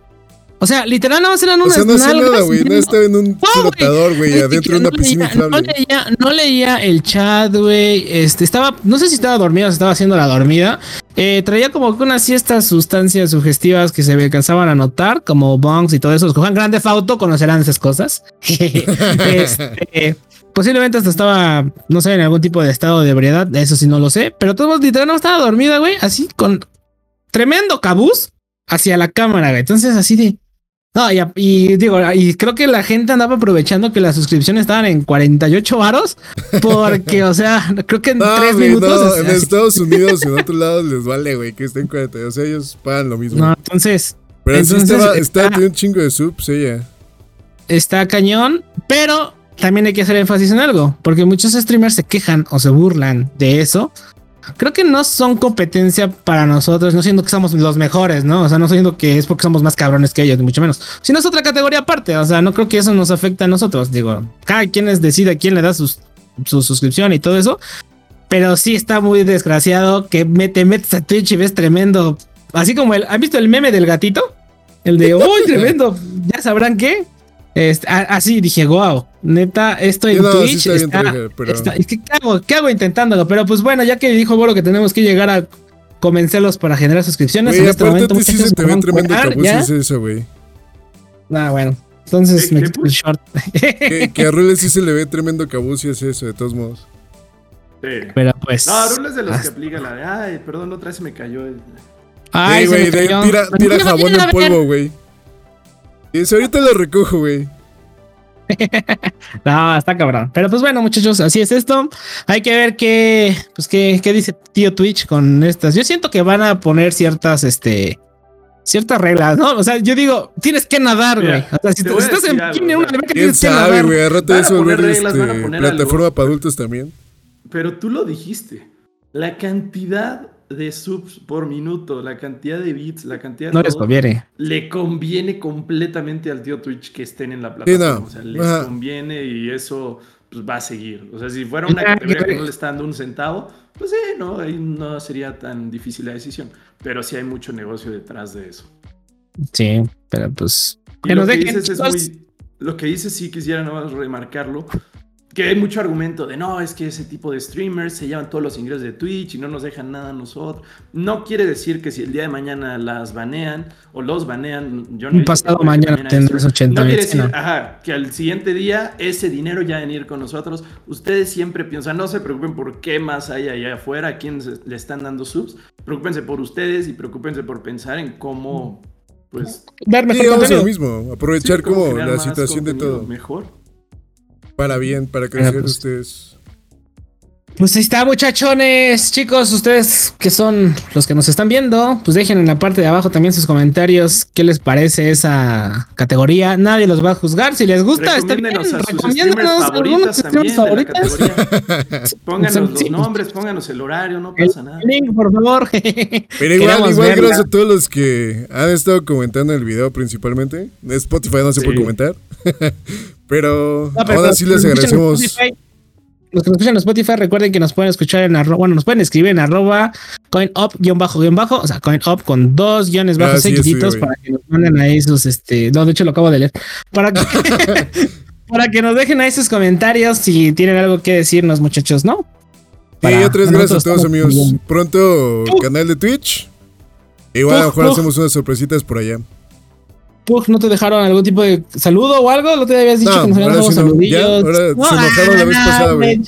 O sea, literal nada más eran unas o sea, no hacía nada, güey. No estaba en un flotador, güey, adentro de una piscina no leía, no leía el chat, güey. Este, estaba, no sé si estaba dormida o si estaba haciendo la dormida. Eh, traía como que unas siestas sustancias sugestivas que se me alcanzaban a notar, como bongs y todo eso. Los cojan grande fauto, conocerán esas cosas. este, posiblemente hasta estaba, no sé, en algún tipo de estado de ebriedad. Eso sí no lo sé. Pero todo literal no estaba dormida, güey. Así con tremendo cabuz hacia la cámara, güey. Entonces así de no, y, digo, y creo que la gente andaba aprovechando que las suscripciones estaban en 48 varos, porque, o sea, creo que en 3 minutos. en Estados Unidos y en otros lados les vale, güey, que estén 40. O sea, ellos pagan lo mismo. No, entonces. Pero entonces, estaba, está, tiene un chingo de subs ella. Está cañón, pero también hay que hacer énfasis en algo, porque muchos streamers se quejan o se burlan de eso creo que no son competencia para nosotros, no siendo que somos los mejores, ¿no? O sea, no siendo que es porque somos más cabrones que ellos, ni mucho menos. Sino es otra categoría aparte, o sea, no creo que eso nos afecte a nosotros. Digo, cada quien les decide a quién le da su suscripción y todo eso. Pero sí está muy desgraciado que te metes a Twitch y ves tremendo. Así como el. ¿Has visto el meme del gatito? El de, ¡uy, tremendo! Ya sabrán qué. Este, así dije, wow, neta, esto en Twitch está, ¿qué, hago? ¿qué hago intentándolo? Pero pues bueno, ya que dijo Boro que tenemos que llegar a convencerlos para generar suscripciones. en este momento, sí se te ve tremendo es eso, güey. Ah, bueno. Entonces me quito el short. que, a Rules sí se le ve tremendo cabucio es eso, de todos modos. Sí. Pero pues. No, Rules de los que aplica la de, ay, perdón, otra vez se me cayó el. Ay, güey, tira, tira jabón en polvo, güey. Y eso ahorita lo recojo, güey. no, está cabrón. Pero pues bueno, muchachos, así es esto. Hay que ver qué, pues qué, qué dice tío Twitch con estas. Yo siento que van a poner ciertas, este, ciertas reglas, ¿no? O sea, yo digo, tienes que nadar, güey. O sea, si, te, estás en bikini, una alberca tienes que nadar. güey? A rato eso volver este, plataforma para adultos también. Pero tú lo dijiste. La cantidad de subs por minuto, la cantidad de bits, la cantidad no les conviene. Le conviene completamente al tío Twitch que estén en la plataforma. O sea, les conviene y eso pues, va a seguir. O sea, si fuera una categoría que no le está dando un centavo, pues sí, no, ahí no sería tan difícil la decisión. Pero sí hay mucho negocio detrás de eso. Sí, pero pues. lo, que dices es muy, lo que dices sí quisiera no remarcarlo que hay mucho argumento de no, es que ese tipo de streamers se llevan todos los ingresos de Twitch y no nos dejan nada a nosotros. No quiere decir que si el día de mañana las banean o los banean, yo no Un pasado mañana tendrás 80 No quiere decir, ajá, que al siguiente día ese dinero ya venir con nosotros. Ustedes siempre piensan, no se preocupen por qué más hay allá afuera, a quién le están dando subs. Preocúpense por ustedes y preocúpense por pensar en cómo, pues. Dar mejor lo mismo, aprovechar como la situación de todo. Mejor. Para bien, para crecer pues, ustedes. Pues ahí está, muchachones. Chicos, ustedes que son los que nos están viendo, pues dejen en la parte de abajo también sus comentarios. ¿Qué les parece esa categoría? Nadie los va a juzgar. Si les gusta, está bien. A sus favoritas también favoritas. pónganos los nombres, pónganos el horario, no pasa nada. Link, por favor. Pero igual, igual gracias a todos los que han estado comentando el video principalmente. Spotify no se puede comentar. Pero, aún así les agradecemos. Los que nos escuchan en Spotify, recuerden que nos pueden escuchar en arroba, bueno, nos pueden escribir en arroba coinup-bajo-bajo, o sea, coinup con dos guiones bajos ah, seguiditos para que nos manden ahí sus, este, no, de hecho lo acabo de leer, para que, para que nos dejen ahí sus comentarios si tienen algo que decirnos, muchachos, ¿no? y otras gracias a todos, amigos. Pronto, canal de Twitch. Igual, a lo mejor hacemos unas sorpresitas por allá. ¿No te dejaron algún tipo de saludo o algo? ¿Lo te habías dicho que nos habían dado saludillos? ahora se enojaron la vez pasada, güey.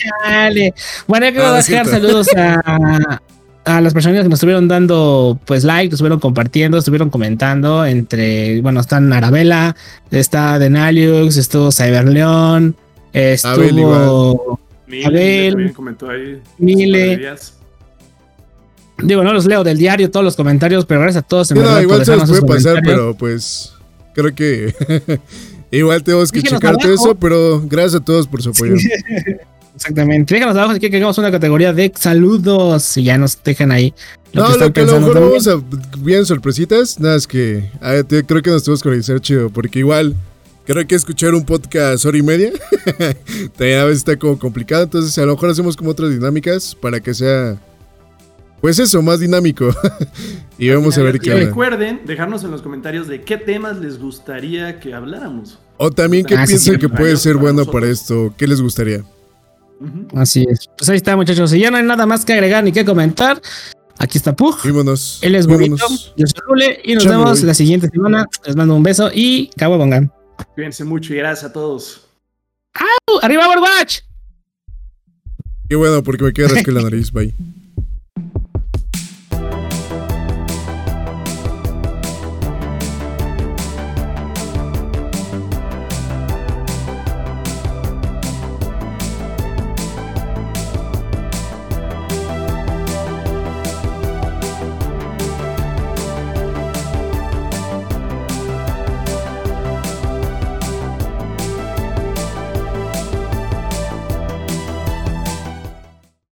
Bueno, hay que ah, dejar saludos a, a las personas que nos estuvieron dando pues like, nos estuvieron compartiendo, estuvieron comentando entre, bueno, están Arabella, está Denaliux, estuvo Cyberleón, estuvo Abel, Abel comentó ahí Mile. Digo, no los leo del diario, todos los comentarios, pero gracias a todos. no, igual se los puede pasar, pero pues creo que igual tenemos que checar todo eso, pero gracias a todos por su apoyo. Exactamente. Déjanos abajo si que hagamos una categoría de saludos y ya nos dejan ahí. Lo no, que lo que a lo mejor vamos a bien sorpresitas. Nada, es que creo que nos tenemos que organizar chido, porque igual creo que escuchar un podcast hora y media también a veces está como complicado. Entonces, a lo mejor hacemos como otras dinámicas para que sea pues eso, más dinámico. y vamos a ver qué y Recuerden dejarnos en los comentarios de qué temas les gustaría que habláramos. O también qué ah, piensan que puede ser bueno para esto. ¿Qué les gustaría? Así es. Pues ahí está, muchachos. Si ya no hay nada más que agregar ni que comentar, aquí está Pug. Vámonos. Él es bonito. Yo soy Rule. Y nos vemos la siguiente semana. Les mando un beso y cabo bongan. Cuídense mucho y gracias a todos. ¡Au! ¡Arriba, Overwatch! Qué bueno, porque me queda rascar la nariz. Bye.